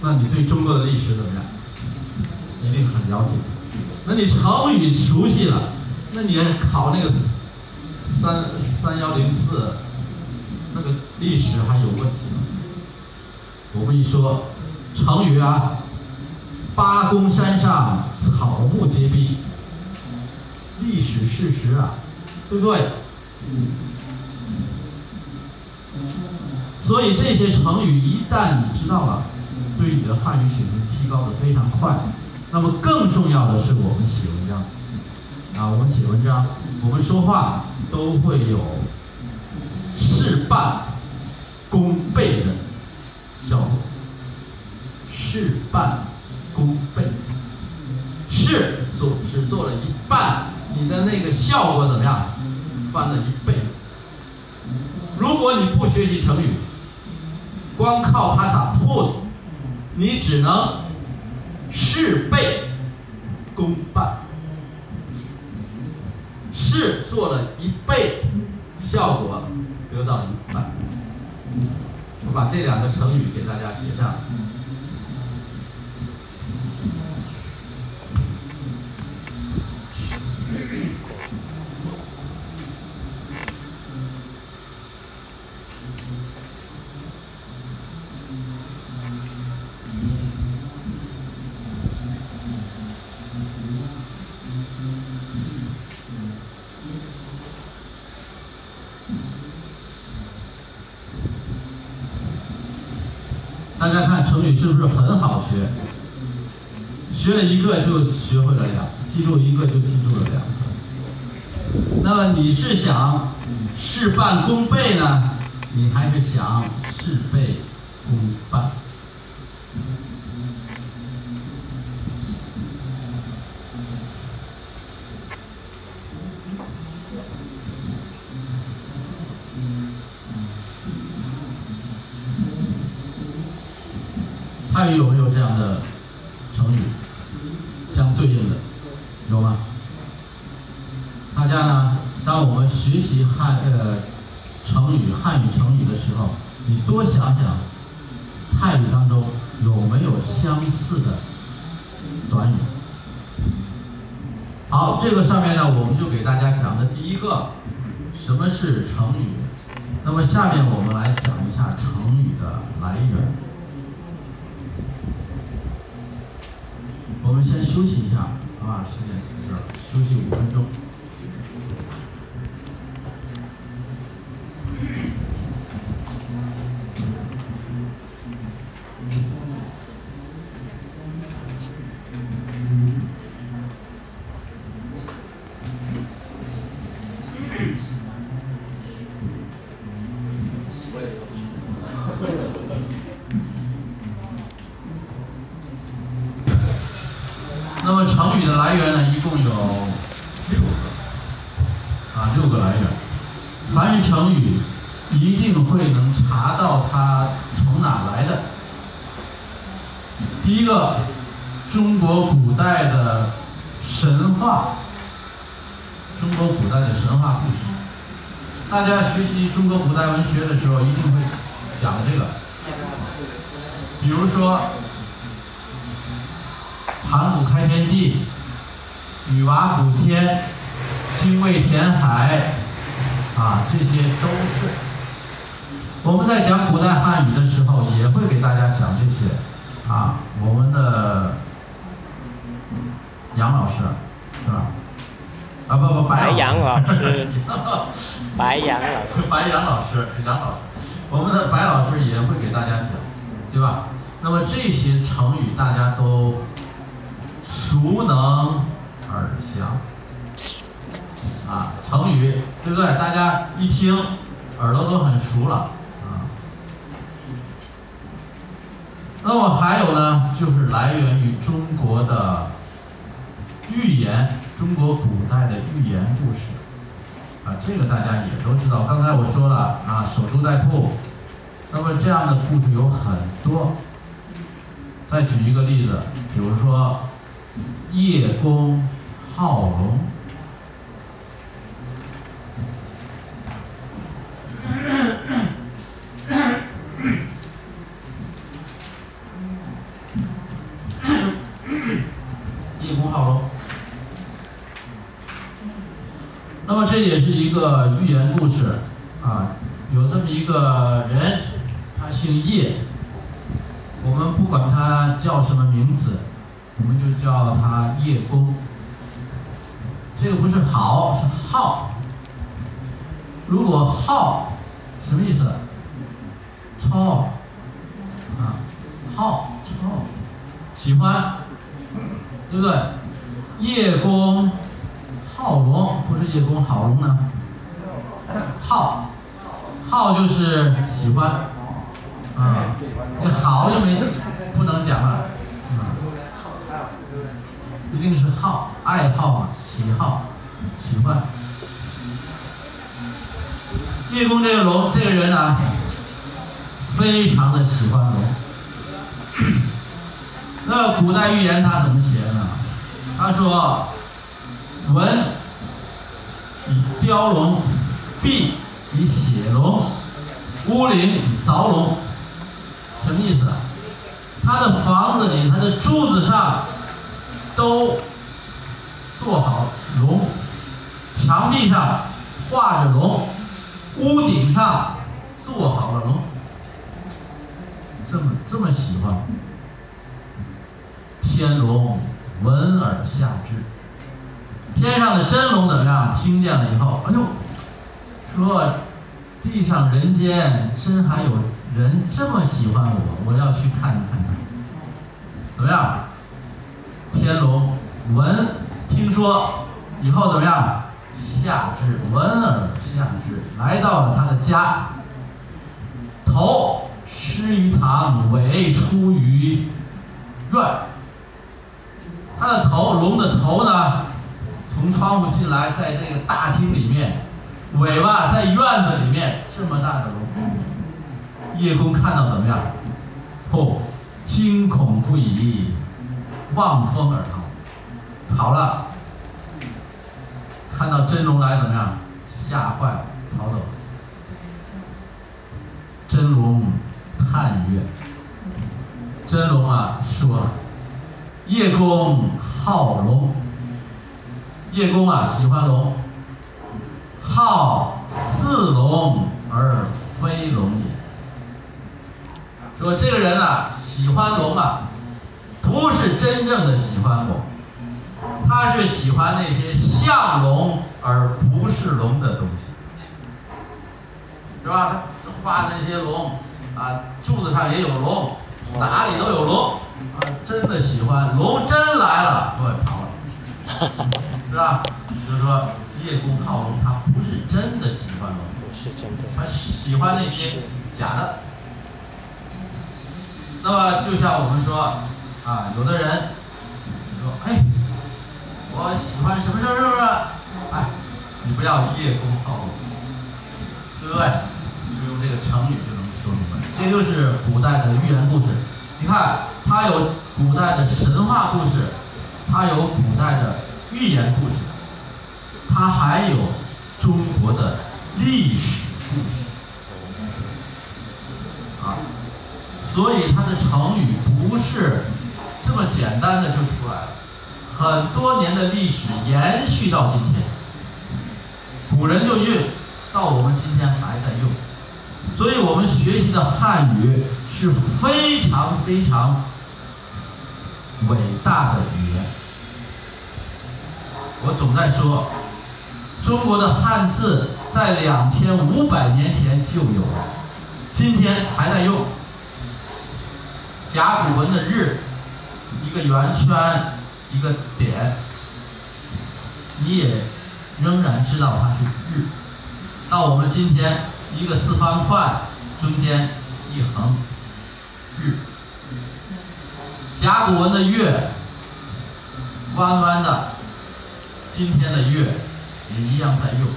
那你对中国的历史怎么样？一定很了解。那你成语熟悉了，那你考那个三三幺零四，那个历史还有问题吗？我跟你说成语啊，八公山上草木皆兵，历史事实啊，对不对？所以这些成语一旦你知道了，对你的汉语水平提高的非常快。那么更重要的是，我们写文章，啊，我们写文章，我们说话都会有事半功倍的效果。事半功倍，事做只做了一半，你的那个效果怎么样？翻了一倍。如果你不学习成语，光靠爬撒铺，你只能。事倍功半，事做了一倍，效果得到一半。我把这两个成语给大家写上。大家看成语是不是很好学？学了一个就学会了两，记住一个就记住了两个。那么你是想事半功倍呢，你还是想事倍功半？汉语有没有这样的成语相对应的？有吗？大家呢？当我们学习汉呃成语汉语成语的时候，你多想想泰语当中有没有相似的短语。好，这个上面呢，我们就给大家讲的第一个，什么是成语？那么下面我们来讲一下成语的来源。我们先休息一下，啊，十点四十，休息五分钟。那么成语的来源呢，一共有六个，啊，六个来源。凡是成语，一定会能查到它从哪来的。第一个，中国古代的神话，中国古代的神话故事。大家学习中国古代文学的时候，一定会讲这个，比如说。盘古开天地，女娲补天，精卫填海，啊，这些都是。我们在讲古代汉语的时候，也会给大家讲这些，啊，我们的杨老师，是吧？啊，啊不不白 白杨老师，白杨老师，白杨老师，杨老师，我们的白老师也会给大家讲，对吧？那么这些成语大家都熟能耳详啊，成语对不对？大家一听耳朵都很熟了啊。那么还有呢，就是来源于中国的寓言，中国古代的寓言故事啊，这个大家也都知道。刚才我说了啊，守株待兔，那么这样的故事有很多。再举一个例子，比如说叶公好龙。叶公好龙。那么这也是一个寓言故事啊，有这么一个人，他姓叶，我们不管他叫什么名字，我们就叫他叶公。这个不是好，是好。如果好，什么意思？超啊，好超，喜欢，对不对？叶公好龙，不是叶公好龙呢？好，好就是喜欢，啊，你好就没不能讲了，啊，一定是好，爱好嘛，喜好，喜欢。叶公这个龙，这个人啊，非常的喜欢龙。那古代寓言他怎么写的呢？他说：“文以雕龙，璧以写龙，乌陵以凿龙。”什么意思啊？他的房子里，他的柱子上都做好龙，墙壁上画着龙。屋顶上做好了龙，这么这么喜欢。天龙闻而下之，天上的真龙怎么样？听见了以后，哎呦，说地上人间真还有人这么喜欢我，我要去看一看他。怎么样？天龙闻听说以后怎么样？下至闻而下至，来到了他的家。头失于堂，尾出于院。他的头，龙的头呢，从窗户进来，在这个大厅里面，尾巴在院子里面，这么大的龙。叶公看到怎么样？哦，惊恐不已，望风而逃，跑了。看到真龙来怎么样？吓坏了，逃走了。真龙叹曰：“真龙啊，说了，叶公好龙。叶公啊，喜欢龙，好似龙而非龙也。说这个人啊，喜欢龙啊，不是真正的喜欢龙。”他是喜欢那些像龙而不是龙的东西，是吧？他画那些龙，啊，柱子上也有龙，哪里都有龙，真的喜欢。龙真来了，各位跑了，是吧？就是说，叶公好龙，他不是真的喜欢龙，是真的，他喜欢那些假的。那么，就像我们说，啊，有的人说，哎。我喜欢什么什么？是不是？哎，你不要叶公好龙，对不对？就用这个成语就能说明白。这就是古代的寓言故事。你看，它有古代的神话故事，它有古代的寓言故事，它还有中国的历史故事。啊，所以它的成语不是这么简单的就出来了。很多年的历史延续到今天，古人就用，到我们今天还在用，所以我们学习的汉语是非常非常伟大的语言。我总在说，中国的汉字在两千五百年前就有了，今天还在用。甲骨文的日，一个圆圈，一个点，你也仍然知道它是日。到我们今天，一个四方块，中间一横，日。甲骨文的月，弯弯的，今天的月也一样在用。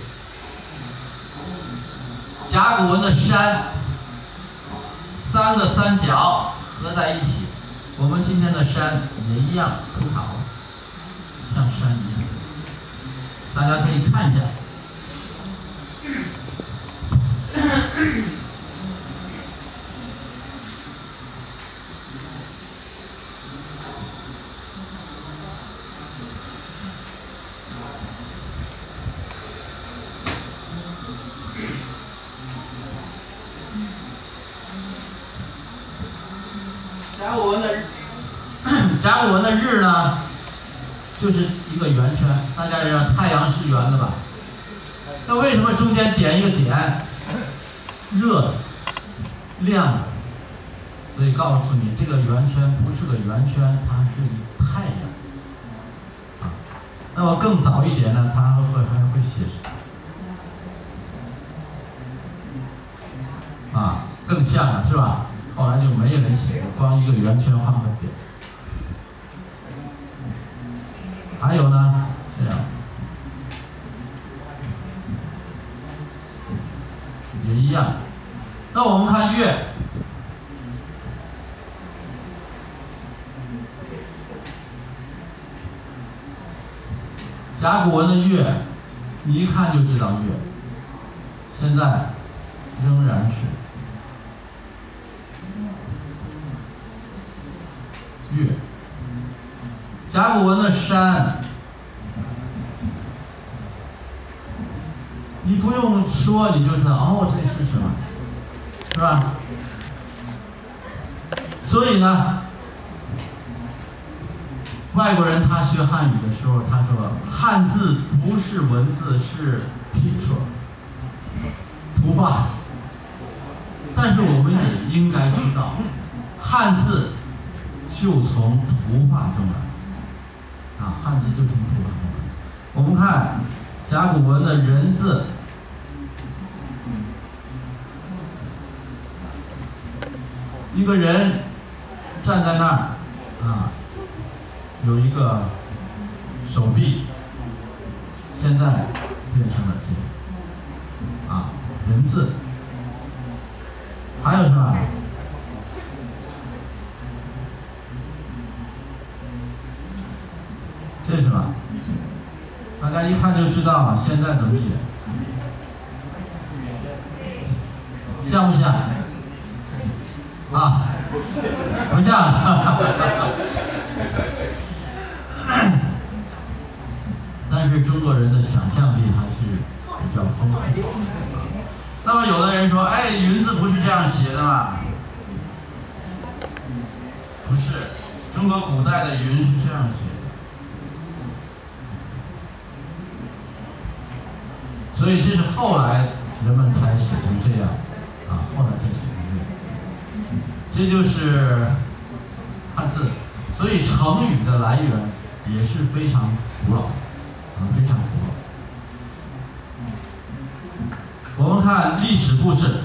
甲骨文的山，三个三角合在一起，我们今天的山也一样铺好，像山一样。大家可以看一下。甲骨文的甲骨文的日呢，就是一个圆圈，大家知道太阳是圆的吧？那为什么中间点一个点？热的、亮的，所以告诉你，这个圆圈不是个圆圈，它是太阳。啊，那么更早一点呢，它会还会写什么？啊，更像了，是吧？后来就没有人写了，光一个圆圈画个点。还有呢，这样。也一样。那我们看月，甲骨文的月，你一看就知道月。现在仍然是月。甲骨文的山。你不用说，你就知道哦，这是什么，是吧？所以呢，外国人他学汉语的时候，他说汉字不是文字，是 picture，图画。但是我们也应该知道，汉字就从图画中来，汉字就从图画中来。我们看甲骨文的人字。一个人站在那儿，啊，有一个手臂，现在变成了这个，啊，人字，还有什么？这是什么？大一看就知道了，现在怎么写？像不像？啊，不像，但是中国人的想象力还是比较丰富。那么有的人说，哎，云字不是这样写的嘛？不是，中国古代的云是这样写的。所以这是后来人们才写成这样，啊，后来才写成这样。这就是汉字，所以成语的来源也是非常古老，啊，非常古老。我们看历史故事，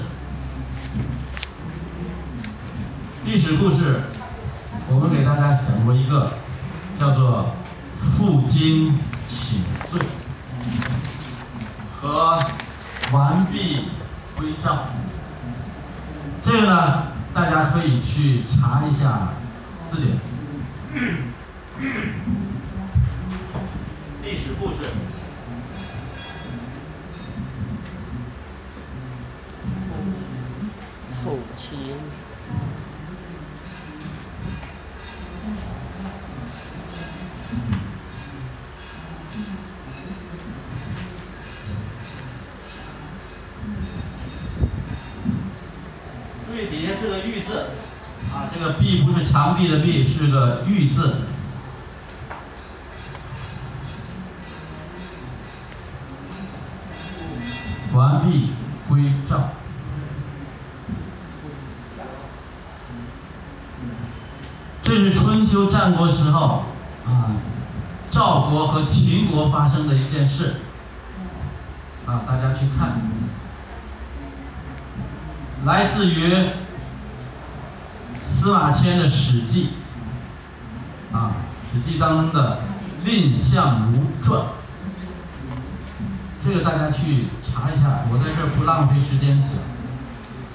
历史故事，我们给大家讲过一个，叫做“负荆请罪”和“完璧归赵”，这个呢。大家可以去查一下字典。历史故事。父亲。壁不是墙壁的壁，是个玉字。完璧归赵。这是春秋战国时候啊，赵国和秦国发生的一件事啊，大家去看，来自于司马迁的《史记》啊，《史记》当中的《蔺相如传》，这个大家去查一下，我在这儿不浪费时间讲。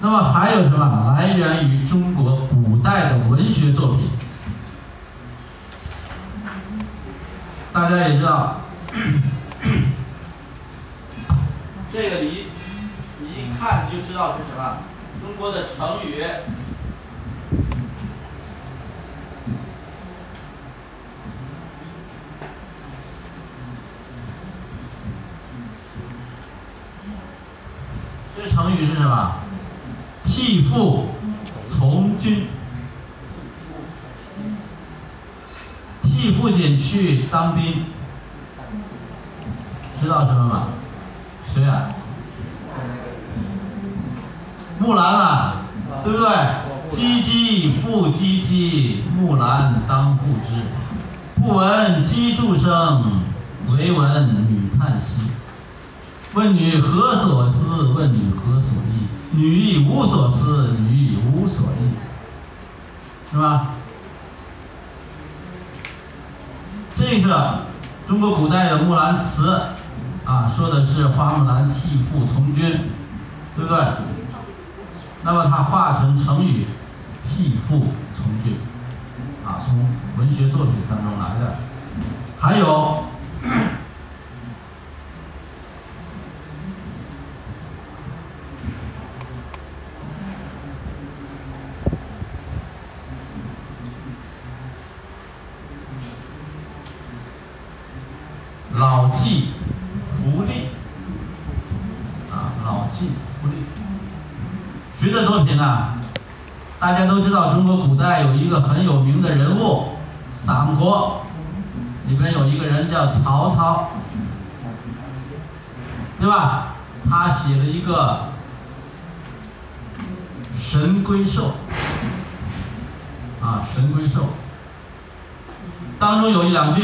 那么还有什么来源于中国古代的文学作品？大家也知道，这个你一看就知道是什么，中国的成语。这是什么？替父从军，替父亲去当兵，知道什么吗？谁啊？木兰啊，对不对？唧唧复唧唧，木兰当户织。不闻机杼声，惟闻女叹息。问女何所思？问女何所忆？女亦无所思，女亦无所忆，是吧？这个中国古代的《木兰辞》啊，说的是花木兰替父从军，对不对？那么它化成成语“替父从军”，啊，从文学作品当中来的。还有。老骥伏枥，啊，老骥伏枥，谁的作品呢？大家都知道，中国古代有一个很有名的人物，三国里边有一个人叫曹操，对吧？他写了一个《神龟寿》，啊，《神龟寿》当中有一两句。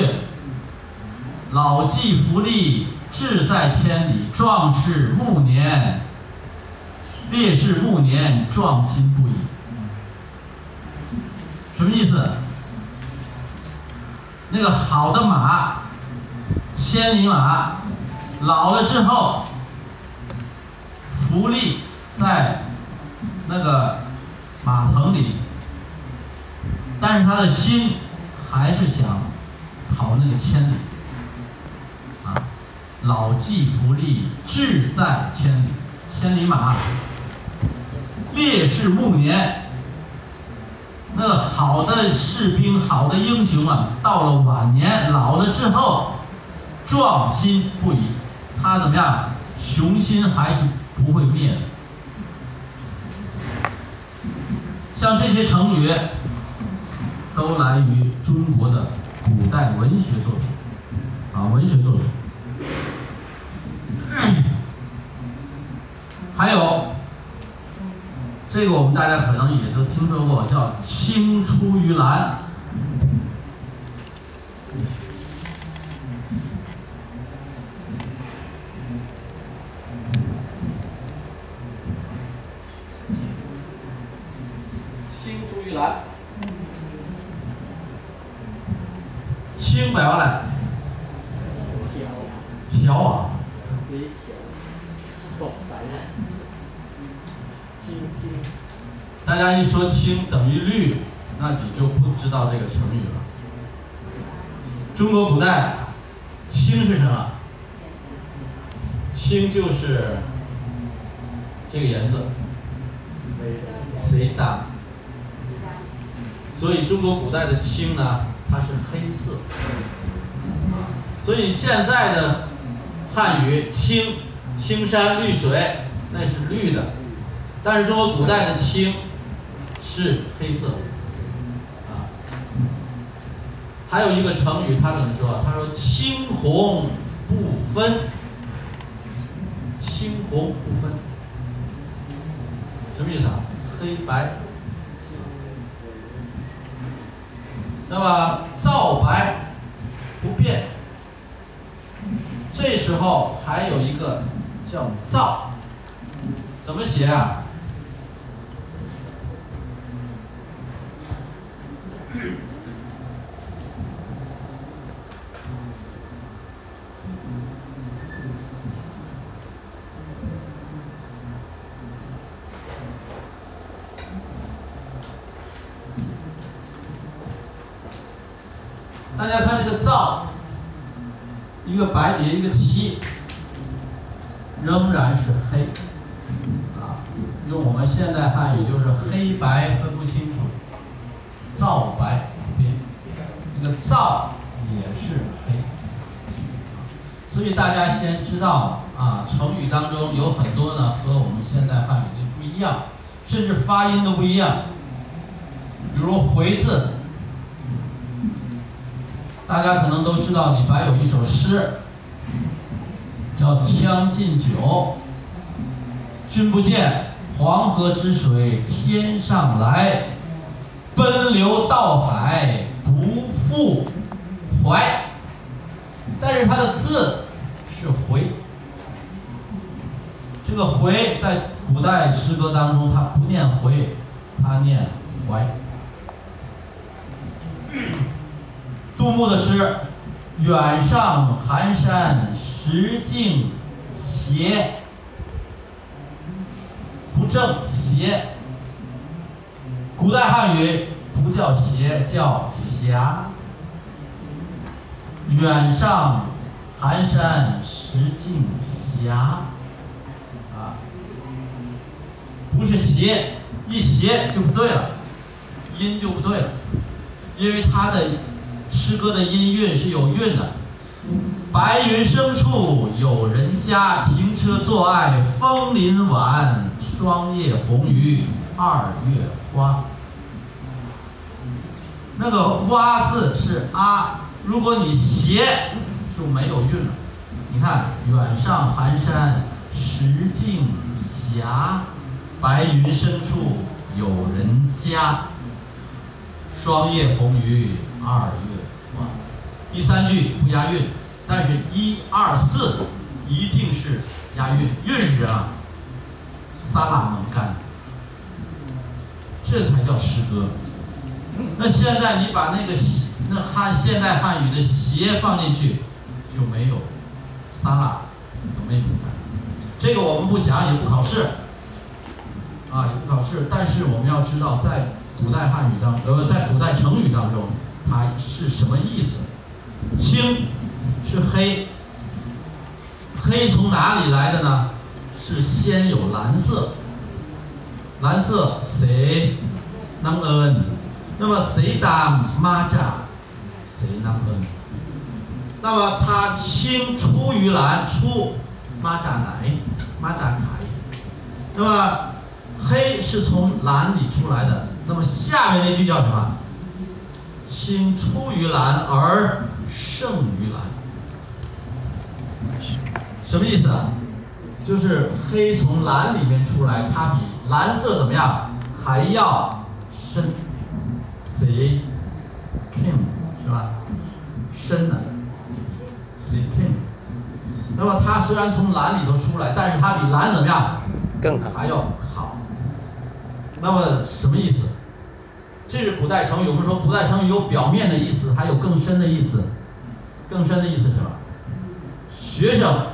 老骥伏枥，志在千里；壮士暮年，烈士暮年，壮心不已。什么意思？那个好的马，千里马，老了之后，伏枥在那个马棚里，但是他的心还是想跑那个千里。老骥伏枥，志在千里。千里马，烈士暮年。那好的士兵，好的英雄啊，到了晚年，老了之后，壮心不已。他怎么样？雄心还是不会灭的。像这些成语，都来于中国的古代文学作品，啊，文学作品。还有，这个我们大家可能也都听说过，叫“青出于蓝”。青出于蓝，青白了，条啊。大家一说青等于绿，那你就不知道这个成语了。中国古代，青是什么？青就是这个颜色，谁大？所以中国古代的青呢，它是黑色。所以现在的汉语青，青山绿水，那是绿的。但是中国古代的青。是黑色，啊，还有一个成语，他怎么说？他说青红不分，青红不分，什么意思啊？黑白。那么皂白不变，这时候还有一个叫皂，怎么写啊？大家看这个皂，一个白底一个漆，仍然是黑，啊，用我们现代汉语就是黑白分不清，皂白不变，这个皂也是黑，所以大家先知道啊，成语当中有很多呢和我们现代汉语的不一样，甚至发音都不一样，比如“回”字。大家可能都知道，李白有一首诗，叫《将进酒》。君不见，黄河之水天上来，奔流到海不复回。但是它的字是“回”，这个“回”在古代诗歌当中，它不念“回”，它念“怀”。杜牧的诗：“远上寒山石径斜，不正斜。古代汉语不叫斜，叫霞。远上寒山石径斜，啊，不是斜，一斜就不对了，音就不对了，因为他的。诗歌的音韵是有韵的，白云深处有人家，停车坐爱枫林晚，霜叶红于二月花。那个蛙字是啊，如果你斜就没有韵了。你看，远上寒山石径斜，白云深处有人家，霜叶红于二月花。第三句不押韵，但是一二四一定是押韵，韵是啊，撒拉能干，这才叫诗歌。那现在你把那个那汉现代汉语的斜放进去，就没有撒拉，就没能干。这个我们不讲，也不考试，啊，也不考试。但是我们要知道，在古代汉语当呃，在古代成语当中，它是什么意思？青是黑，黑从哪里来的呢？是先有蓝色，蓝色谁能恩？那么谁打蚂蚱，谁能恩？那么它青出于蓝，出蚂蚱奶，蚂蚱凯。那么黑是从蓝里出来的。那么下面那句叫什么？青出于蓝而。胜于蓝，什么意思啊？就是黑从蓝里面出来，它比蓝色怎么样？还要深，C Kim 是吧？深的，C Kim。那么它虽然从蓝里头出来，但是它比蓝怎么样？更好，还要好。那么什么意思？这是古代成语。我们说古代成语有表面的意思，还有更深的意思。更深的意思是什么？学生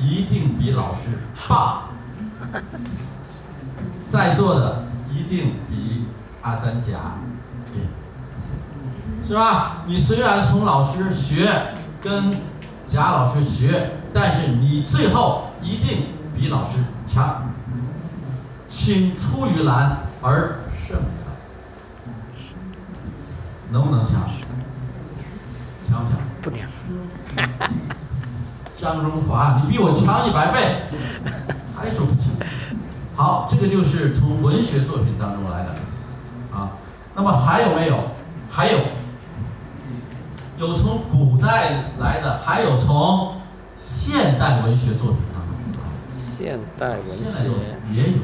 一定比老师棒，在座的一定比阿咱甲对，是吧？你虽然从老师学，跟贾老师学，但是你最后一定比老师强。青出于蓝而胜于蓝，能不能强？强不强？不强。张荣华，你比我强一百倍，还说不强？好，这个就是从文学作品当中来的，啊，那么还有没有？还有，有从古代来的，还有从现代文学作品当中。现代文现代作品也有，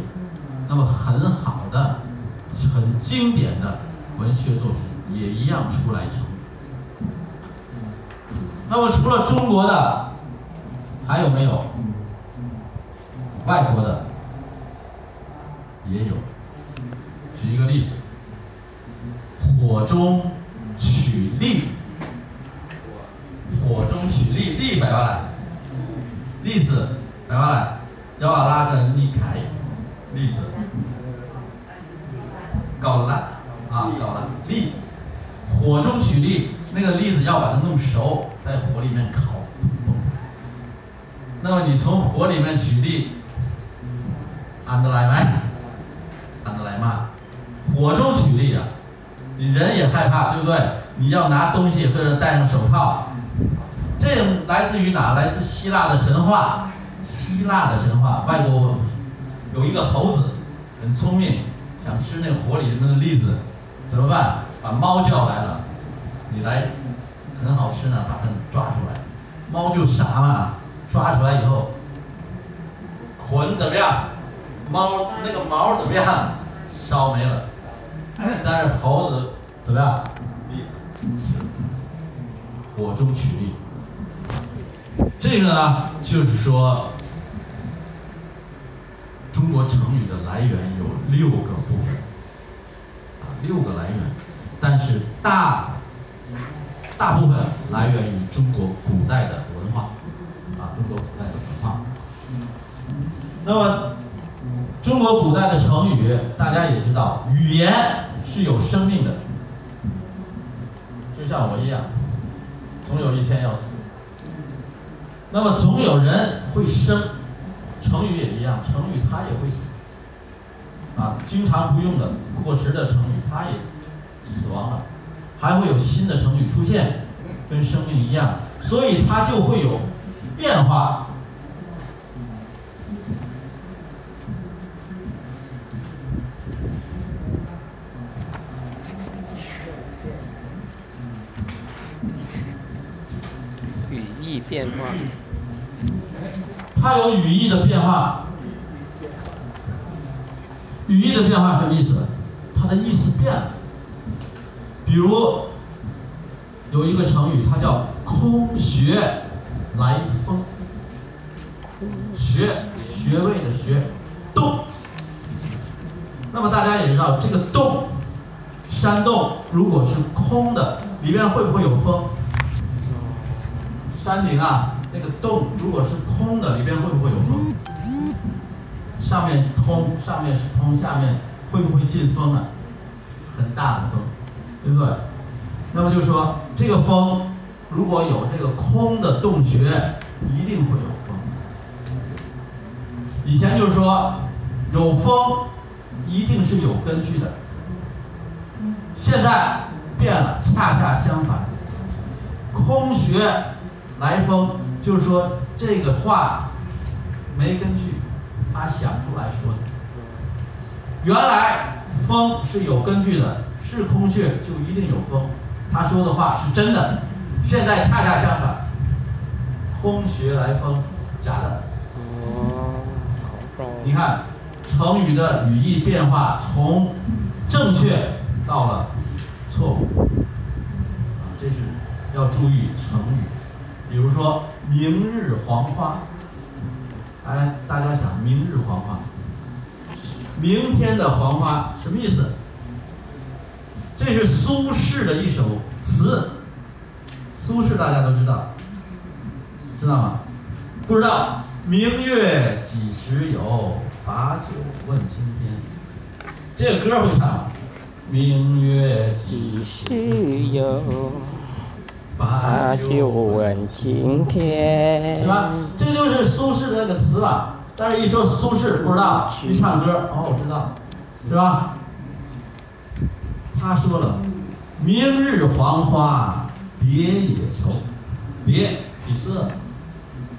那么很好的、很经典的文学作品也一样出来成。那么除了中国的，还有没有外国的？也有。举一个例子，火中取栗。火中取栗，栗白話嚟，栗子白話嚟，有話拉個栗开，栗子，搞烂啊，搞烂栗，火中取栗，那个栗子要把它弄熟，在火里面烤。那么你从火里面取栗，安得来吗？安得来吗？火中取栗啊，你人也害怕，对不对？你要拿东西或者戴上手套。这来自于哪？来自希腊的神话。希腊的神话，外国有一个猴子，很聪明，想吃那火里的那个栗子，怎么办？把猫叫来了，你来，很好吃呢，把它抓出来。猫就傻嘛，抓出来以后，捆怎么样？猫那个毛怎么样？烧没了。但是猴子怎么样？火中取栗。这个呢，就是说，中国成语的来源有六个部分，啊，六个来源，但是大大部分来源于中国古代的文化，啊，中国古代的文化。那么，中国古代的成语，大家也知道，语言是有生命的，像我一样，总有一天要死。那么总有人会生，成语也一样，成语它也会死，啊，经常不用的过时的成语它也死亡了，还会有新的成语出现，跟生命一样，所以它就会有变化。语义变化，它有语义的变化。语义的变化什么意思？它的意思变了。比如有一个成语，它叫“空穴来风”。穴，穴位的穴，洞。那么大家也知道，这个洞，山洞如果是空的，里面会不会有风？山顶啊，那个洞如果是空的，里边会不会有风？上面通，上面是通，下面会不会进风啊？很大的风，对不对？那么就说这个风如果有这个空的洞穴，一定会有风。以前就是说有风，一定是有根据的。现在变了，恰恰相反，空穴。来风就是说这个话没根据，他想出来说的。原来风是有根据的，是空穴就一定有风，他说的话是真的。现在恰恰相反，空穴来风，假的。你看成语的语义变化，从正确到了错误，啊，这是要注意成语。比如说“明日黄花”，大家大家想“明日黄花”，明天的黄花什么意思？这是苏轼的一首词。苏轼大家都知道，知道吗？不知道。明月几时有？把酒问青天。这个歌会唱。明月几时有？把酒问青天，是吧？这就是苏轼的那个词了？但是一说苏轼不知道，一唱歌哦，我知道，是吧？他说了：“明日黄花别也愁，别底色，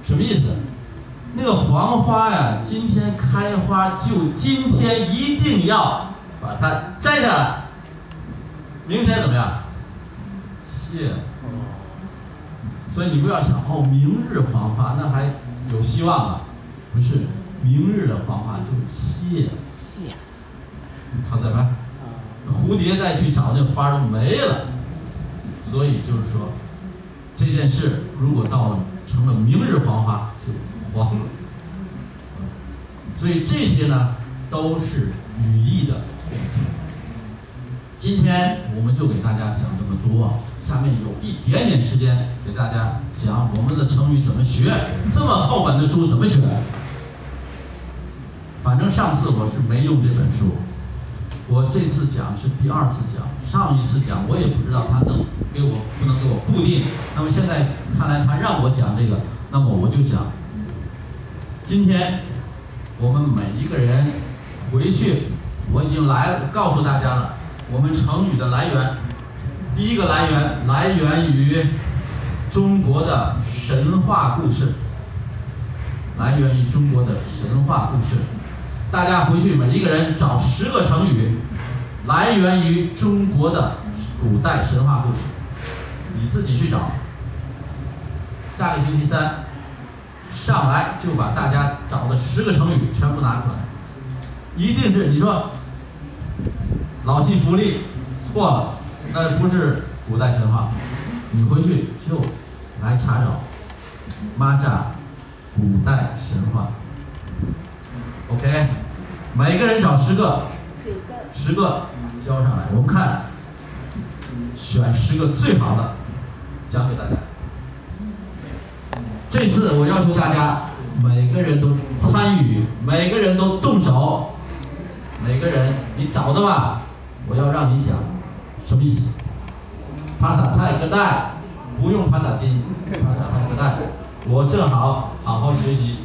什么意思？那个黄花呀，今天开花，就今天一定要把它摘下来，明天怎么样？谢了。”所以你不要想哦，明日黄花那还有希望啊？不是，明日的黄花就谢了，谢好在吧？蝴蝶再去找那花儿都没了，所以就是说，这件事如果到成了明日黄花就黄了，所以这些呢都是语义的变现。今天我们就给大家讲这么多，下面有一点点时间给大家讲我们的成语怎么学，这么厚本的书怎么选。反正上次我是没用这本书，我这次讲是第二次讲，上一次讲我也不知道他能给我不能给我固定，那么现在看来他让我讲这个，那么我就想，今天我们每一个人回去，我已经来了告诉大家了，我们成语的来源，第一个来源来源于中国的神话故事，来源于中国的神话故事。大家回去每一个人找十个成语，来源于中国的古代神话故事，你自己去找。下个星期三上来就把大家找的十个成语全部拿出来，一定是你说老骥伏枥错了，那不是古代神话，你回去就来查找蚂蚱古代神话。OK，每个人找十个，十个交上来，我们看选十个最好的讲给大家。这次我要求大家每个人都参与，每个人都动手，每个人你找的吧，我要让你讲什么意思？帕萨泰格代，不用帕萨金，帕萨泰格代，我正好好好学习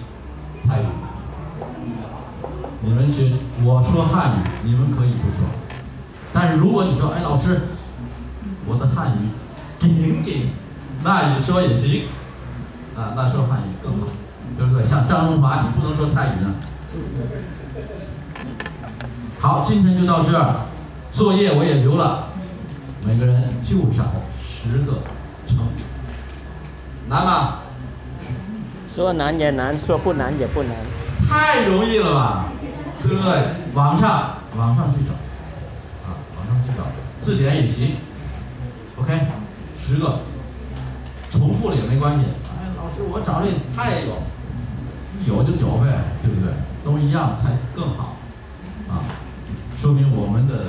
泰语。你们学，我说汉语，你们可以不说。但是如果你说，哎，老师，我的汉语顶顶，那你说也行，啊，那说汉语更好，对不对？像张荣华，你不能说泰语呢。好，今天就到这儿，作业我也留了，每个人就找十个成语，难吗？说难也难，说不难也不难。太容易了吧，对不对？网上网上去找，啊，网上去找，字典也行。OK，十个，重复了也没关系。哎，老师，我找这他也有，有就有呗，对不对？都一样才更好，啊，说明我们的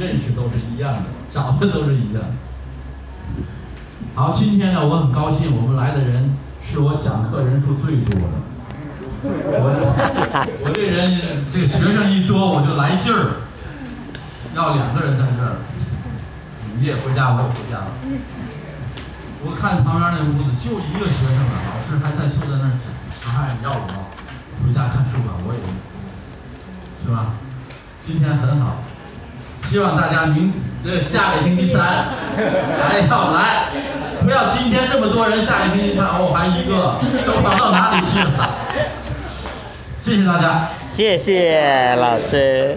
认识都是一样的，找的都是一样的。好，今天呢，我很高兴，我们来的人是我讲课人数最多的。我 我这人这个学生一多我就来劲儿，要两个人在这儿，你也回家我也回家了。我看旁边那屋子就一个学生了，老师还在坐在那儿讲，哎，要我回家看书吧，我也是吧？今天很好，希望大家明呃下个星期三 还要来，不要今天这么多人，下个星期三哦还一个，都跑到哪里去了？谢谢大家。谢谢老师。